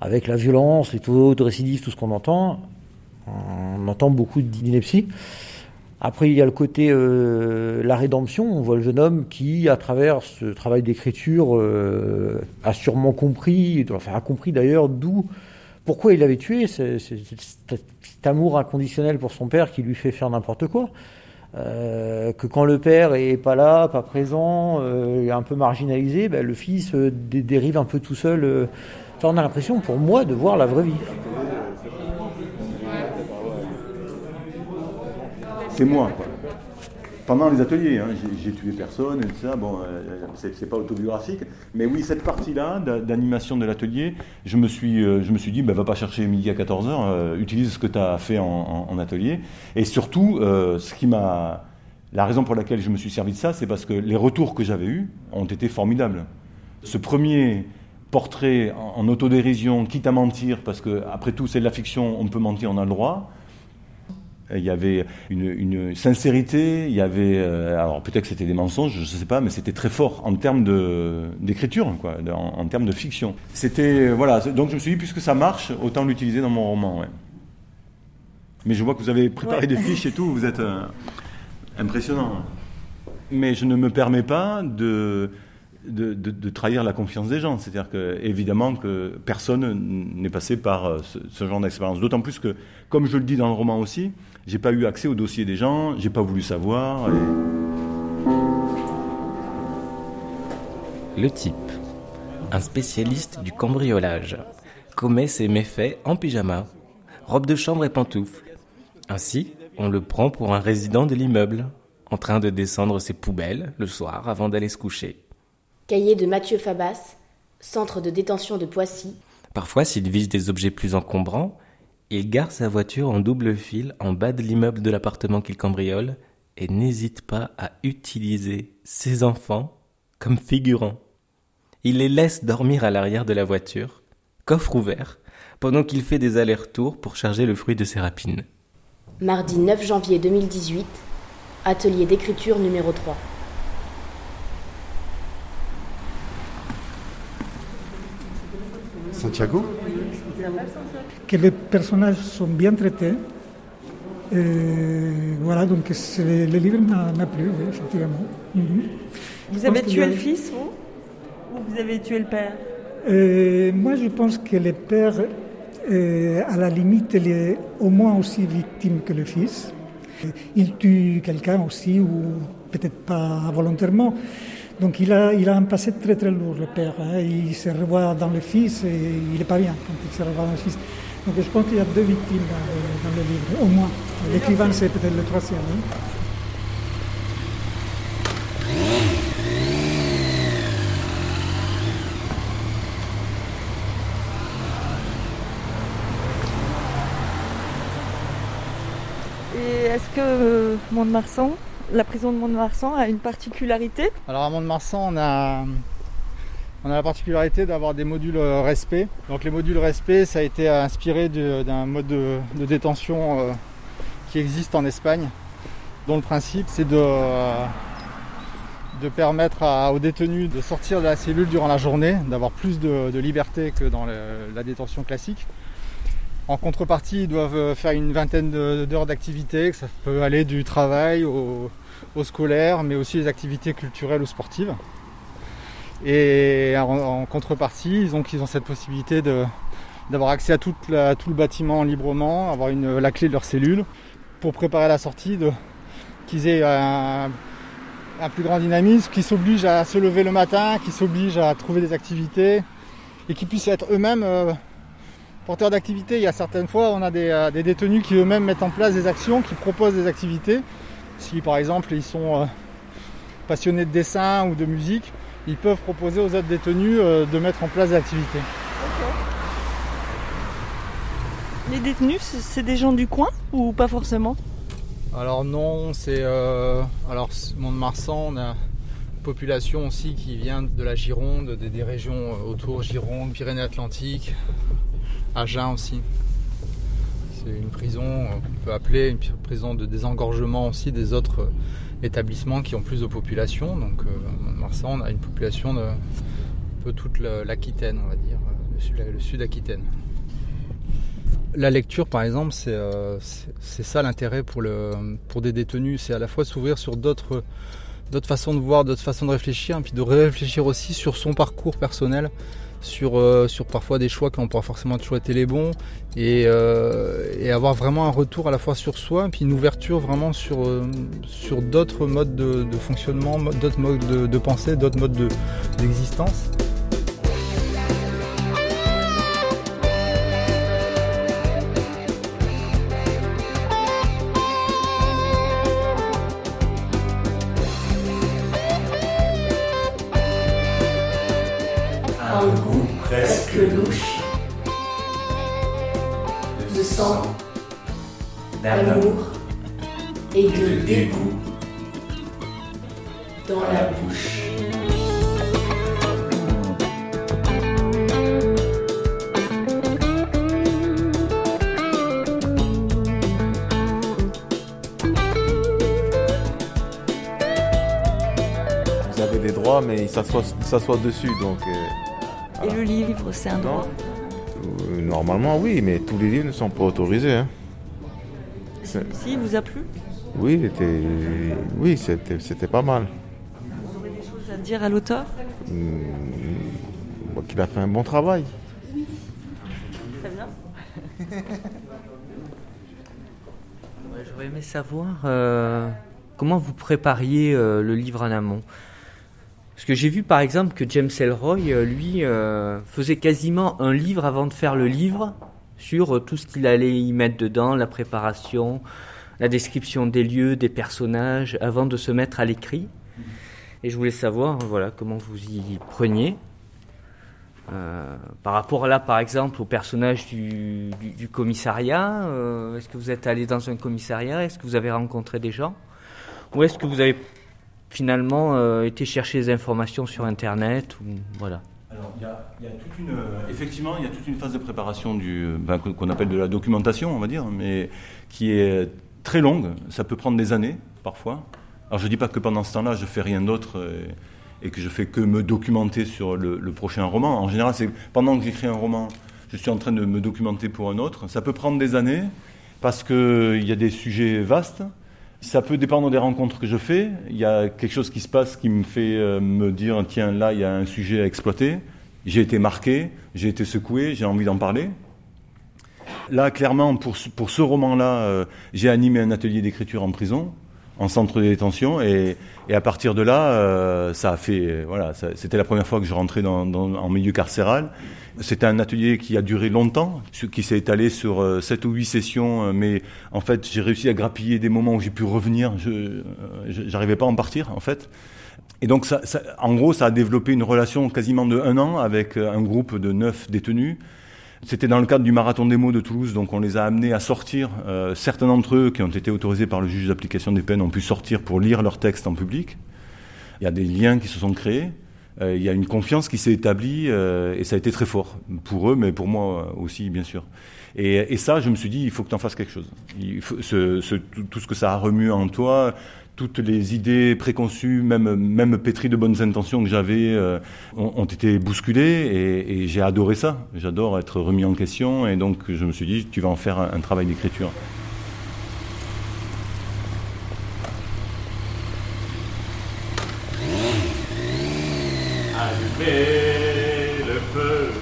avec la violence, les taux de récidive, tout ce qu'on entend, on entend beaucoup d'inepties. Après, il y a le côté euh, la rédemption. On voit le jeune homme qui, à travers ce travail d'écriture, euh, a sûrement compris, enfin a compris d'ailleurs d'où, pourquoi il avait tué, c'est- cet amour inconditionnel pour son père qui lui fait faire n'importe quoi. Euh, que quand le père est pas là, pas présent, euh, un peu marginalisé, ben, le fils euh, dé- dérive un peu tout seul. on a l'impression, pour moi, de voir la vraie vie. C'est moi. Pendant les ateliers, hein, j'ai- tué personne et. Bon, euh, c'est c'est pas autobiographique, mais oui, cette partie-là d'a- d'animation de l'atelier, je me suis, euh, je me suis dit, bah, va pas chercher midi à 14h, utilise ce que tu as fait en, atelier. Et surtout, euh, ce qui m'a, la raison pour laquelle je me suis servi de ça, c'est parce que les retours que j'avais eus ont été formidables. Ce premier portrait en, en autodérision, quitte à mentir, parce que après tout, c'est de la fiction, on peut mentir, on a le droit. Il y avait une, une sincérité, il y avait, euh, alors peut-être que c'était des mensonges, je ne sais pas, mais c'était très fort en termes d'écriture, quoi, en, en termes de fiction. C'était, euh, voilà, donc je me suis dit, puisque ça marche, autant l'utiliser dans mon roman, ouais. Mais je vois que vous avez préparé Ouais. des fiches et tout, vous êtes euh, impressionnant. Mais je ne me permets pas de, de, de- de trahir la confiance des gens. C'est-à-dire que, évidemment, que personne n'est passé par ce, ce genre d'expérience. D'autant plus que, comme je le dis dans le roman aussi, j'ai pas eu accès au dossier des gens, j'ai pas voulu savoir. et- Le type, un spécialiste du cambriolage, commet ses méfaits en pyjama, robe de chambre et pantoufles. Ainsi, on le prend pour un résident de l'immeuble, en train de descendre ses poubelles le soir avant d'aller se coucher. Cahier de Mathieu Fabas, centre de détention de Poissy. Parfois, s'il vise des objets plus encombrants, il gare sa voiture en double fil en bas de l'immeuble de l'appartement qu'il cambriole et n'hésite pas à utiliser ses enfants comme figurants. Il les laisse dormir à l'arrière de la voiture, coffre ouvert, pendant qu'il fait des allers-retours pour charger le fruit de ses rapines. Mardi 9 janvier 2018, atelier d'écriture numéro 3. Santiago? Que les personnages sont bien traités. Et voilà, donc le livre m'a plu, oui, effectivement. Mhm. Vous avez tué le fils, vous? Ou vous avez tué le père? Euh, moi, je pense que le père, euh, à la limite, il est au moins aussi victime que le fils. Il tue quelqu'un aussi, ou peut-être pas volontairement. Donc il a, il a un passé très très lourd, le père. Hein. Il se revoit dans le fils et il n'est pas bien quand il se revoit dans le fils. Donc je pense qu'il y a deux victimes dans, le livre, au moins. L'écrivain, c'est peut-être le troisième. Hein. Et est-ce que euh, Mont-de-Marsan, la prison de Mont-de-Marsan a une particularité Alors à Mont-de-Marsan, on a, on a la particularité d'avoir des modules euh, respect. Donc les modules respect, ça a été inspiré d'un mode de, détention euh, qui existe en Espagne, dont le principe c'est de, de permettre aux détenus de sortir de la cellule durant la journée, d'avoir plus de, liberté que dans la détention classique. En contrepartie, ils doivent faire une vingtaine d'heures d'activité, ça peut aller du travail au, scolaire, mais aussi les activités culturelles ou sportives. Et en, contrepartie, ils ont, ont, cette possibilité d'avoir accès à tout, le bâtiment librement, avoir la clé de leur cellule, pour préparer la sortie, qu'ils aient un, plus grand dynamisme, qu'ils s'obligent à se lever le matin, qu'ils s'obligent à trouver des activités, et qu'ils puissent être eux-mêmes euh, porteurs d'activités, il y a certaines fois, on a euh, des, détenus qui eux-mêmes mettent en place des actions, qui proposent des activités. Si par exemple ils sont euh, passionnés de dessin ou de musique, ils peuvent proposer aux autres détenus euh, de mettre en place des activités. Les détenus, c'est des gens du coin ou pas forcément? Alors non, c'est alors Mont-de-Marsan, on a une population aussi qui vient de la Gironde, des, des régions autour Gironde, Pyrénées-Atlantiques, Agen aussi. C'est une prison qu'on peut appeler une prison de désengorgement aussi des autres euh, établissements qui ont plus de population. Donc euh, Marsan, on a une population de toute l'Aquitaine, on va dire, euh, le sud Aquitaine. La lecture, par exemple, c'est ça l'intérêt pour, des détenus, c'est à la fois s'ouvrir sur d'autres façons de voir, d'autres façons de réfléchir, puis de réfléchir aussi sur son parcours personnel sur, euh, sur parfois des choix n'ont pas forcément été les bons et, euh, et, avoir vraiment un retour à la fois sur soi puis une ouverture vraiment sur, euh, d'autres modes de, fonctionnement, d'autres modes de, de pensée, d'autres modes d'existence. D'amour et de dégoût dans la bouche. Vous avez des droits, mais ils s'assoient dessus, donc... Euh, et le livre, c'est un droit euh, Normalement, oui, mais tous les livres ne sont pas autorisés. Hein. Si, vous a plu? Oui, oui c'était pas mal. Vous aurez des choses à dire à l'auteur? Hmm, Qu'il a fait un bon travail. Très bien. J'aurais aimé savoir euh, comment vous prépariez euh, le livre en amont? Parce que j'ai vu par exemple que James Elroy, euh, lui, faisait quasiment un livre avant de faire le livre sur euh, tout ce qu'il allait y mettre dedans, la préparation, la description des lieux, des personnages, avant de se mettre à l'écrit. Et je voulais savoir, voilà, comment vous y preniez. Euh, par rapport là, par exemple, au personnage du, commissariat, euh, est-ce que vous êtes allé dans un commissariat Est-ce que vous avez rencontré des gens Ou est-ce que vous avez finalement été chercher des informations sur Internet voilà il y, a, toute une, euh, effectivement, il y a toute une phase de préparation du, ben, qu'on appelle de la documentation, on va dire, mais qui est très longue. Ça peut prendre des années, parfois. Alors, je ne dis pas que pendant ce temps-là, je fais rien d'autre et, que je fais que me documenter sur le, prochain roman. En général, c'est pendant que j'écris un roman, je suis en train de me documenter pour un autre. Ça peut prendre des années parce qu'il y a des sujets vastes. Ça peut dépendre des rencontres que je fais. Il y a quelque chose qui se passe qui me fait euh, me dire tiens, là, il y a un sujet à exploiter. J'ai été marqué, j'ai été secoué, j'ai envie d'en parler. Là, clairement, pour, ce- pour ce roman-là, euh, j'ai animé un atelier d'écriture en prison, en centre de détention, et, à partir de là, euh, ça a fait, euh, voilà, c'était la première fois que je rentrais dans, en milieu carcéral. C'était un atelier qui a duré longtemps, qui s'est étalé sur euh, sept ou huit sessions, euh, mais en fait, j'ai réussi à grappiller des moments où j'ai pu revenir. Je, euh, j'arrivais pas à en partir, en fait. Et donc, en gros, ça a développé une relation quasiment de un an avec euh, un groupe de neuf détenus. C'était dans le cadre du marathon mots de Toulouse, donc on les a amenés à sortir. Euh, certains d'entre eux, qui ont été autorisés par le juge d'application des peines, ont pu sortir pour lire leurs textes en public. Il y a des liens qui se sont créés. Euh, il y a une confiance qui s'est établie euh, et ça a été très fort pour eux, mais pour moi aussi, bien sûr. Et, ça, je me suis dit, il faut que tu en fasses quelque chose. Tout ce que ça a remué en toi, toutes les idées préconçues, même, même pétries de bonnes intentions que j'avais, euh, ont, été bousculées et, j'ai adoré ça. J'adore être remis en question et donc je me suis dit, tu vas en faire un, un travail d'écriture. Allumez le feu,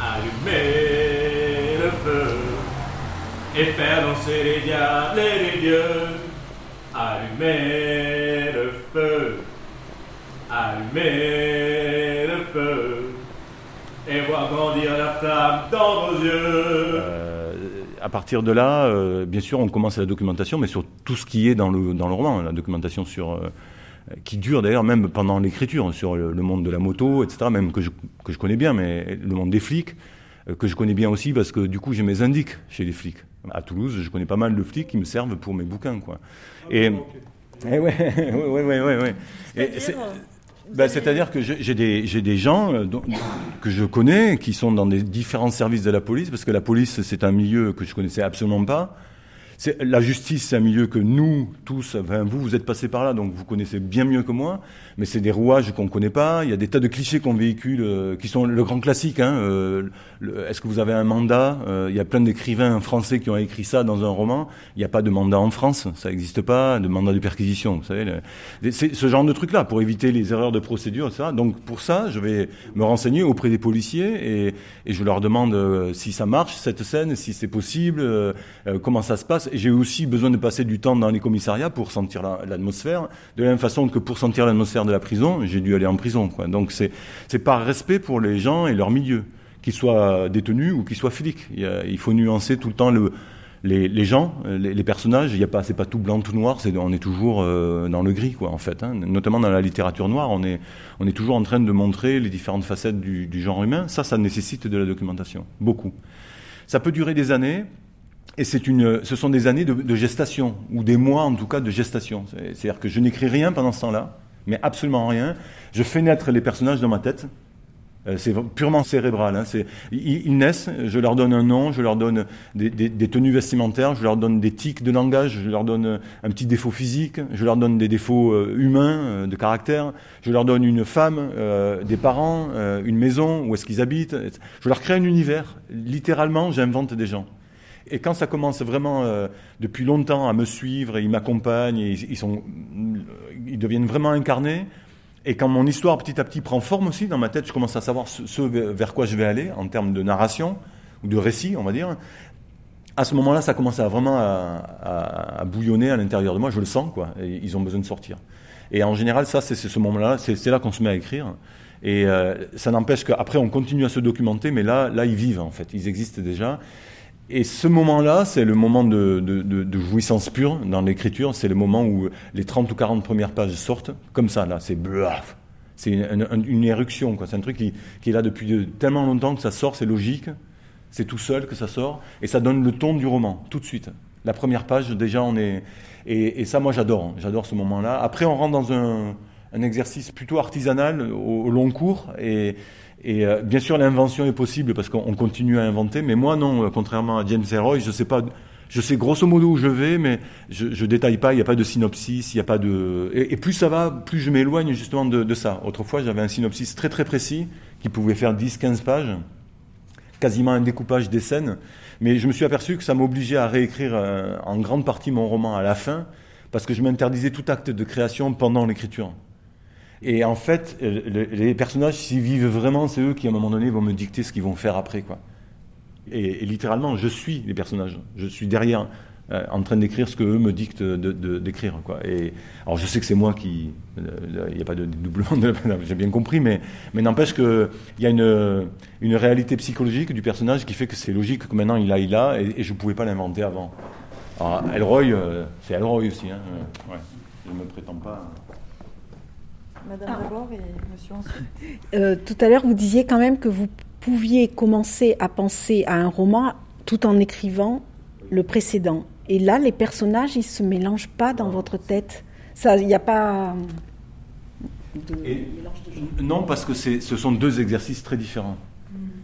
allumez le feu, et faire danser les diables et les dieux. Allumez le feu, allumez le feu, et voir grandir la flamme dans vos yeux. Euh, à partir de là, euh, bien sûr, on commence la documentation, mais sur tout ce qui est dans le, dans le roman, la documentation sur, euh, qui dure d'ailleurs même pendant l'écriture, sur le, monde de la moto, etc., même que je, que je connais bien, mais le monde des flics, euh, que je connais bien aussi parce que du coup j'ai mes indices chez les flics. À Toulouse, je connais pas mal de flics qui me servent pour mes bouquins, quoi. Et, et ouais, ouais, (laughs) ouais, ouais, ouais, ouais. Et c'est- ben, C'est-à-dire que j'ai des, gens euh, dont- que je connais qui sont dans des différents services de la police, parce que la police, c'est un milieu que je connaissais absolument pas. La justice, c'est un milieu que nous, tous, enfin, vous, vous êtes passés par là, donc vous connaissez bien mieux que moi, mais c'est des rouages qu'on ne connaît pas. Il y a des tas de clichés qu'on véhicule, euh, qui sont le grand classique. Hein, euh, Est-ce que vous avez un mandat Euh, Il y a plein d'écrivains français qui ont écrit ça dans un roman. Il n'y a pas de mandat en France, ça n'existe pas, de mandat de perquisition, vous savez. ce genre de truc-là, pour éviter les erreurs de procédure, etc. Donc pour ça, je vais me renseigner auprès des policiers et, je leur demande si ça marche, cette scène, si c'est possible, comment ça se passe. J'ai aussi besoin de passer du temps dans les commissariats pour sentir la- l'atmosphère. De la même façon que pour sentir l'atmosphère de la prison, j'ai dû aller en prison. Donc c'est par respect pour les gens et leur milieu, qu'ils soient détenus ou qu'ils soient flics. Il, faut nuancer tout le temps le, les, gens, les, personnages. Il y a pas, c'est pas tout blanc, tout noir. On est toujours euh, dans le gris, en fait. hein. Notamment dans la littérature noire, on est, toujours en train de montrer les différentes facettes du genre humain. Ça, ça nécessite de la documentation, beaucoup. Ça peut durer des années. Et c'est une, ce sont des années de, gestation, ou des mois en tout cas de gestation. C'est- C'est-à-dire que je n'écris rien pendant ce temps-là, mais absolument rien. Je fais naître les personnages dans ma tête. Euh, C'est purement cérébral. hein. Ils, naissent, je leur donne un nom, je leur donne des, tenues vestimentaires, je leur donne des tics de langage, je leur donne un petit défaut physique, je leur donne des défauts euh, humains, euh, de caractère, je leur donne une femme, des parents, une maison, où est-ce qu'ils habitent. Je leur crée un univers. Littéralement, j'invente des gens. Et quand ça commence vraiment euh, depuis longtemps à me suivre et ils m'accompagnent, ils, ils deviennent vraiment incarnés. Et quand mon histoire petit à petit prend forme aussi dans ma tête, je commence à savoir ce, vers quoi je vais aller en termes de narration ou de récit, on va dire. À ce moment-là, ça commence à vraiment à, bouillonner à l'intérieur de moi. Je le sens, quoi. Ils ont besoin de sortir. Et en général, ça, c'est ce moment-là, c'est c'est là qu'on se met à écrire. Et euh, ça n'empêche qu'après, on continue à se documenter, mais là, là, ils vivent en fait. Ils existent déjà. Et ce moment-là, c'est le moment de, jouissance pure dans l'écriture. C'est le moment où les 30 ou 40 premières pages sortent, comme ça, là, c'est blaf. C'est une, éruption, quoi. C'est un truc qui, est là depuis de- tellement longtemps que ça sort, c'est logique. C'est tout seul que ça sort. Et ça donne le ton du roman, tout de suite. La première page, déjà, on est. Et, ça, moi, j'adore. J'adore ce moment-là. Après, on rentre dans un, un exercice plutôt artisanal au, au long cours. Et, et euh, bien sûr, l'invention est possible parce qu'on continue à inventer. Mais moi, non, euh, contrairement à James Ellroy, je sais pas. Je sais grosso modo où je vais, mais je, je détaille pas. Il n'y a pas de synopsis, il n'y a pas de. Et, plus ça va, plus je m'éloigne justement de, de ça. Autrefois, j'avais un synopsis très très précis qui pouvait faire 10-15 pages, quasiment un découpage des scènes. Mais je me suis aperçu que ça m'obligeait à réécrire euh, en grande partie mon roman à la fin, parce que je m'interdisais tout acte de création pendant l'écriture. Et en fait, euh, le- les personnages, s'ils vivent vraiment, c'est eux qui, à un moment donné, vont me dicter ce qu'ils vont faire après. Quoi. Et, littéralement, je suis les personnages. Je suis derrière, euh, en train d'écrire ce que eux me dictent de, de- d'écrire. Quoi. Et, alors je sais que c'est moi qui... euh, Il n'y a pas de dédoublement, de, j'ai bien compris, mais, mais n'empêche qu'il y a une, une réalité psychologique du personnage qui fait que c'est logique que maintenant il a, il a, et, je ne pouvais pas l'inventer avant. Alors, Elroy, euh, c'est Elroy aussi. Hein, ouais. Je ne me prétends pas... Madame d'abord et monsieur ensuite. Euh, tout à l'heure, vous disiez quand même que vous pouviez commencer à penser à un roman tout en écrivant le précédent. Et là, les personnages, ils se mélangent pas dans votre tête. Ça, il n'y a pas. de Et- mélange de genres. Non, parce que c'est- ce sont deux exercices très différents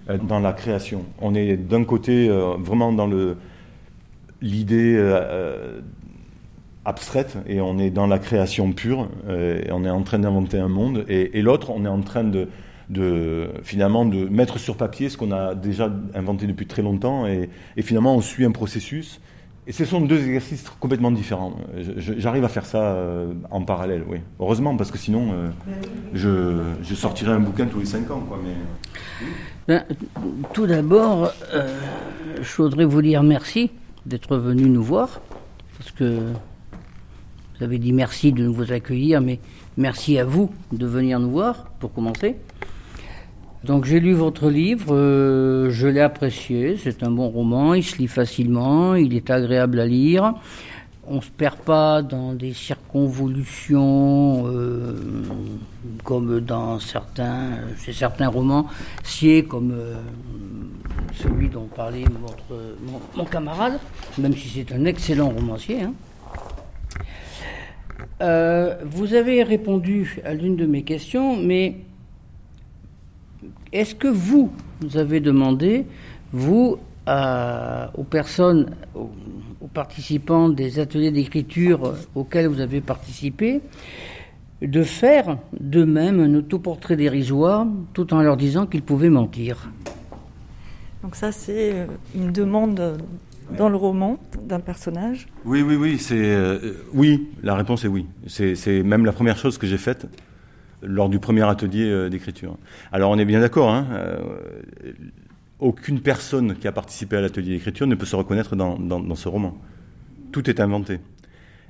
euh, dans la création. On est d'un côté euh, vraiment dans le l'idée euh, abstraite et on est dans la création pure. euh, et on est en train d'inventer un monde et, l'autre, on est en train de, finalement de mettre sur papier ce qu'on a déjà inventé depuis très longtemps et, finalement on suit un processus. Et ce sont deux exercices complètement différents. J'arrive à faire ça euh, en parallèle, oui. Heureusement, parce que sinon, euh, je, sortirais un bouquin tous les cinq ans, quoi. Mais... Ben, tout d'abord, je voudrais vous dire merci d'être venu nous voir, parce que vous avez dit merci de nous accueillir, mais merci à vous de venir nous voir, pour commencer. Donc j'ai lu votre livre, euh, je l'ai apprécié, c'est un bon roman, il se lit facilement, il est agréable à lire. On ne se perd pas dans des circonvolutions euh, comme dans certains, chez certains romans, sied comme euh, celui dont parlait votre, mon, mon camarade, même si c'est un excellent romancier. hein. Euh, vous avez répondu à l'une de mes questions, mais est-ce que vous, avez demandé, vous, aux personnes, aux, aux participants des ateliers d'écriture auxquels vous avez participé, de faire d'eux-mêmes un autoportrait dérisoire tout en leur disant qu'ils pouvaient mentir? Donc ça, c'est euh, une demande dans le roman d'un personnage. Oui, oui, oui, c'est euh, oui. La réponse est oui. C'est c'est même la première chose que j'ai faite lors du premier atelier euh, d'écriture. Alors on est bien d'accord. Hein, euh, aucune personne qui a participé à l'atelier d'écriture ne peut se reconnaître dans, dans- dans ce roman. Tout est inventé.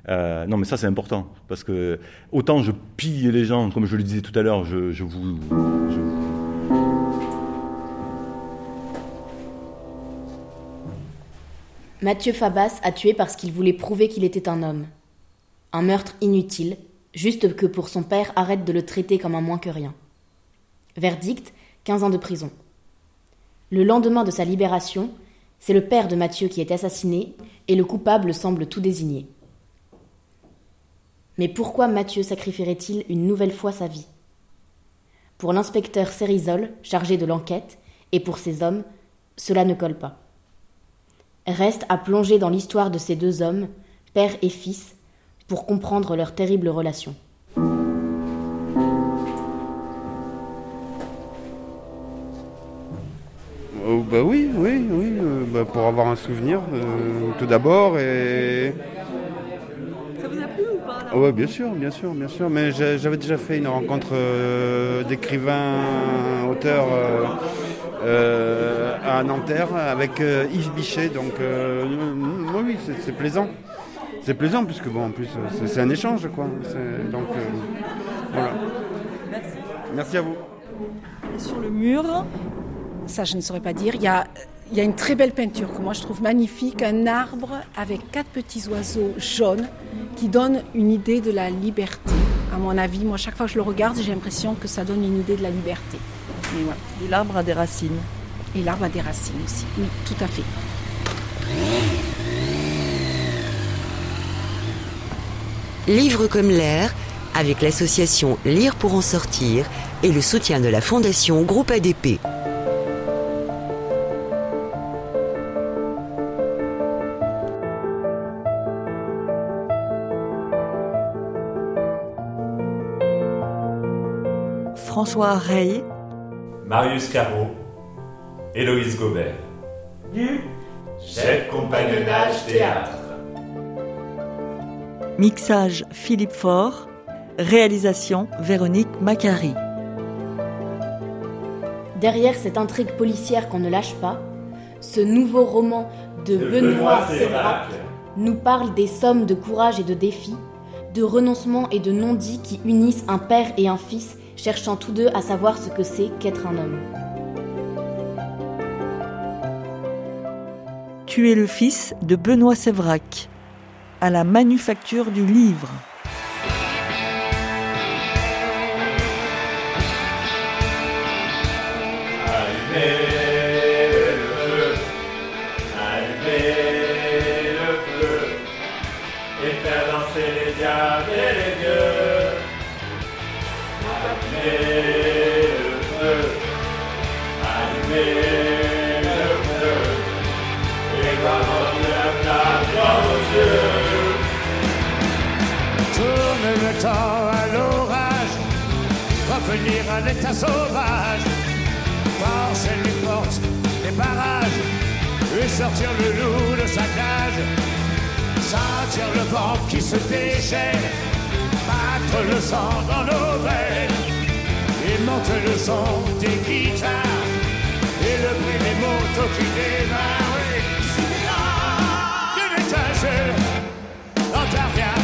Non, mais ça c'est important parce que autant je pille les gens, comme je le disais tout à l'heure, je, je vous, je vous- Mathieu Fabas a tué parce qu'il voulait prouver qu'il était un homme. Un meurtre inutile, juste que pour son père arrête de le traiter comme un moins que rien. Verdict 15 ans de prison. Le lendemain de sa libération, c'est le père de Mathieu qui est assassiné et le coupable semble tout désigné. Mais pourquoi Mathieu sacrifierait-il une nouvelle fois sa vie? Pour l'inspecteur Cérisol, chargé de l'enquête, et pour ses hommes, cela ne colle pas. Reste à plonger dans l'histoire de ces deux hommes, père et fils, pour comprendre leur terrible relation. Oh, bah oui, oui, oui, euh, bah, pour avoir un souvenir, euh, tout d'abord, et... Ça vous a plu ou pas Ah ouais, bien sûr, bien sûr, bien sûr, mais j'avais déjà fait une rencontre euh, d'écrivains, auteurs euh, à Nanterre avec euh, Yves Bichet, donc euh, euh, oui, c'est- plaisant. C'est plaisant, puisque bon, en plus, euh, c'est- un échange, quoi. Donc, euh, voilà. Merci. À vous. Sur le mur, Ça, je ne saurais pas dire. Il y, a, il y a une très belle peinture que moi je trouve magnifique, un arbre avec quatre petits oiseaux jaunes qui donne une idée de la liberté. À mon avis, moi, chaque fois que je le regarde, j'ai l'impression que ça donne une idée de la liberté. Mais voilà. et l'arbre a des racines. Et l'arbre a des racines aussi. Oui, tout à fait. Livre comme l'air, avec l'association Lire pour en sortir et le soutien de la Fondation Groupe ADP. François Rey, Marius Caro, Héloïse Gobert. Du Jet Compagnonnage Théâtre. mixage Philippe Faure, réalisation Véronique Macari. Derrière cette intrigue policière qu'on ne lâche pas, ce nouveau roman de, De Benoît Benoît Sévrac nous parle des sommes de courage et de défis, de renoncement et de non-dits qui unissent un père et un fils, cherchant tous deux à savoir ce que c'est qu'être un homme. Tu es le fils de Benoît Sévrac, à la manufacture du livre. L'état sauvage, forcer les portes des barrages, et sortir le loup de sa cage, sentir le vent qui se déchaîne, battre le sang dans nos veines, et monter le son des guitares, et le bruit des motos qui démarrent. oui. Une étincelle dans ta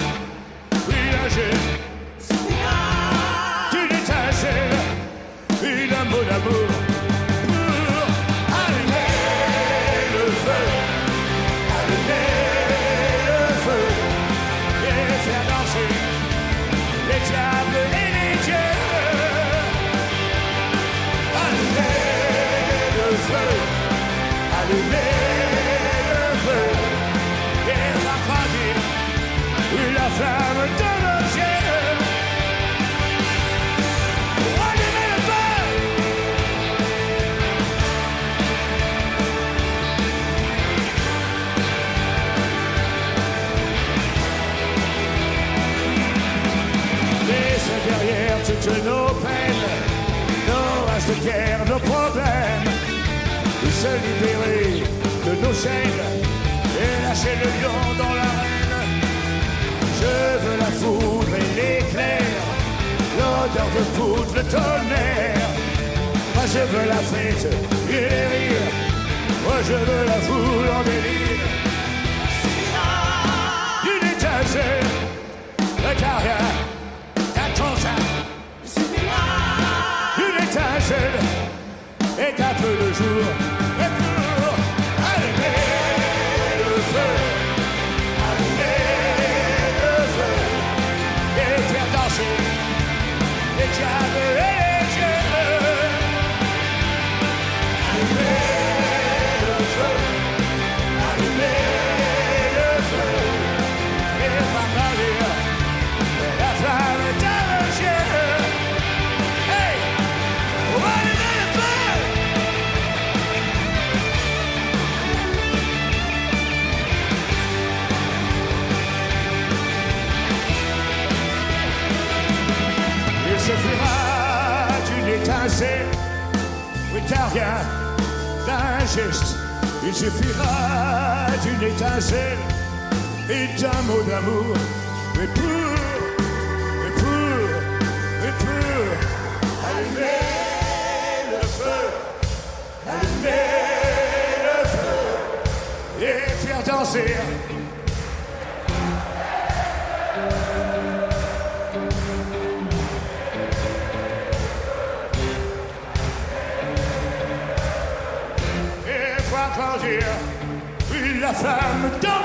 toutes nos peines, nos rages de guerre, nos problèmes, se libérer de nos chaînes et lâcher le lion dans l'arène. Je veux la foudre et l'éclair, l'odeur de poudre, le tonnerre. Moi je veux la fête et les rires, moi je veux la foule en délire. Un peu le Il suffira d'une étincelle et d'un mot d'amour. Mais pour, mais pour, mais pour allumer le feu, allumer le feu et faire danser. Et voir grandir la flamme dans vos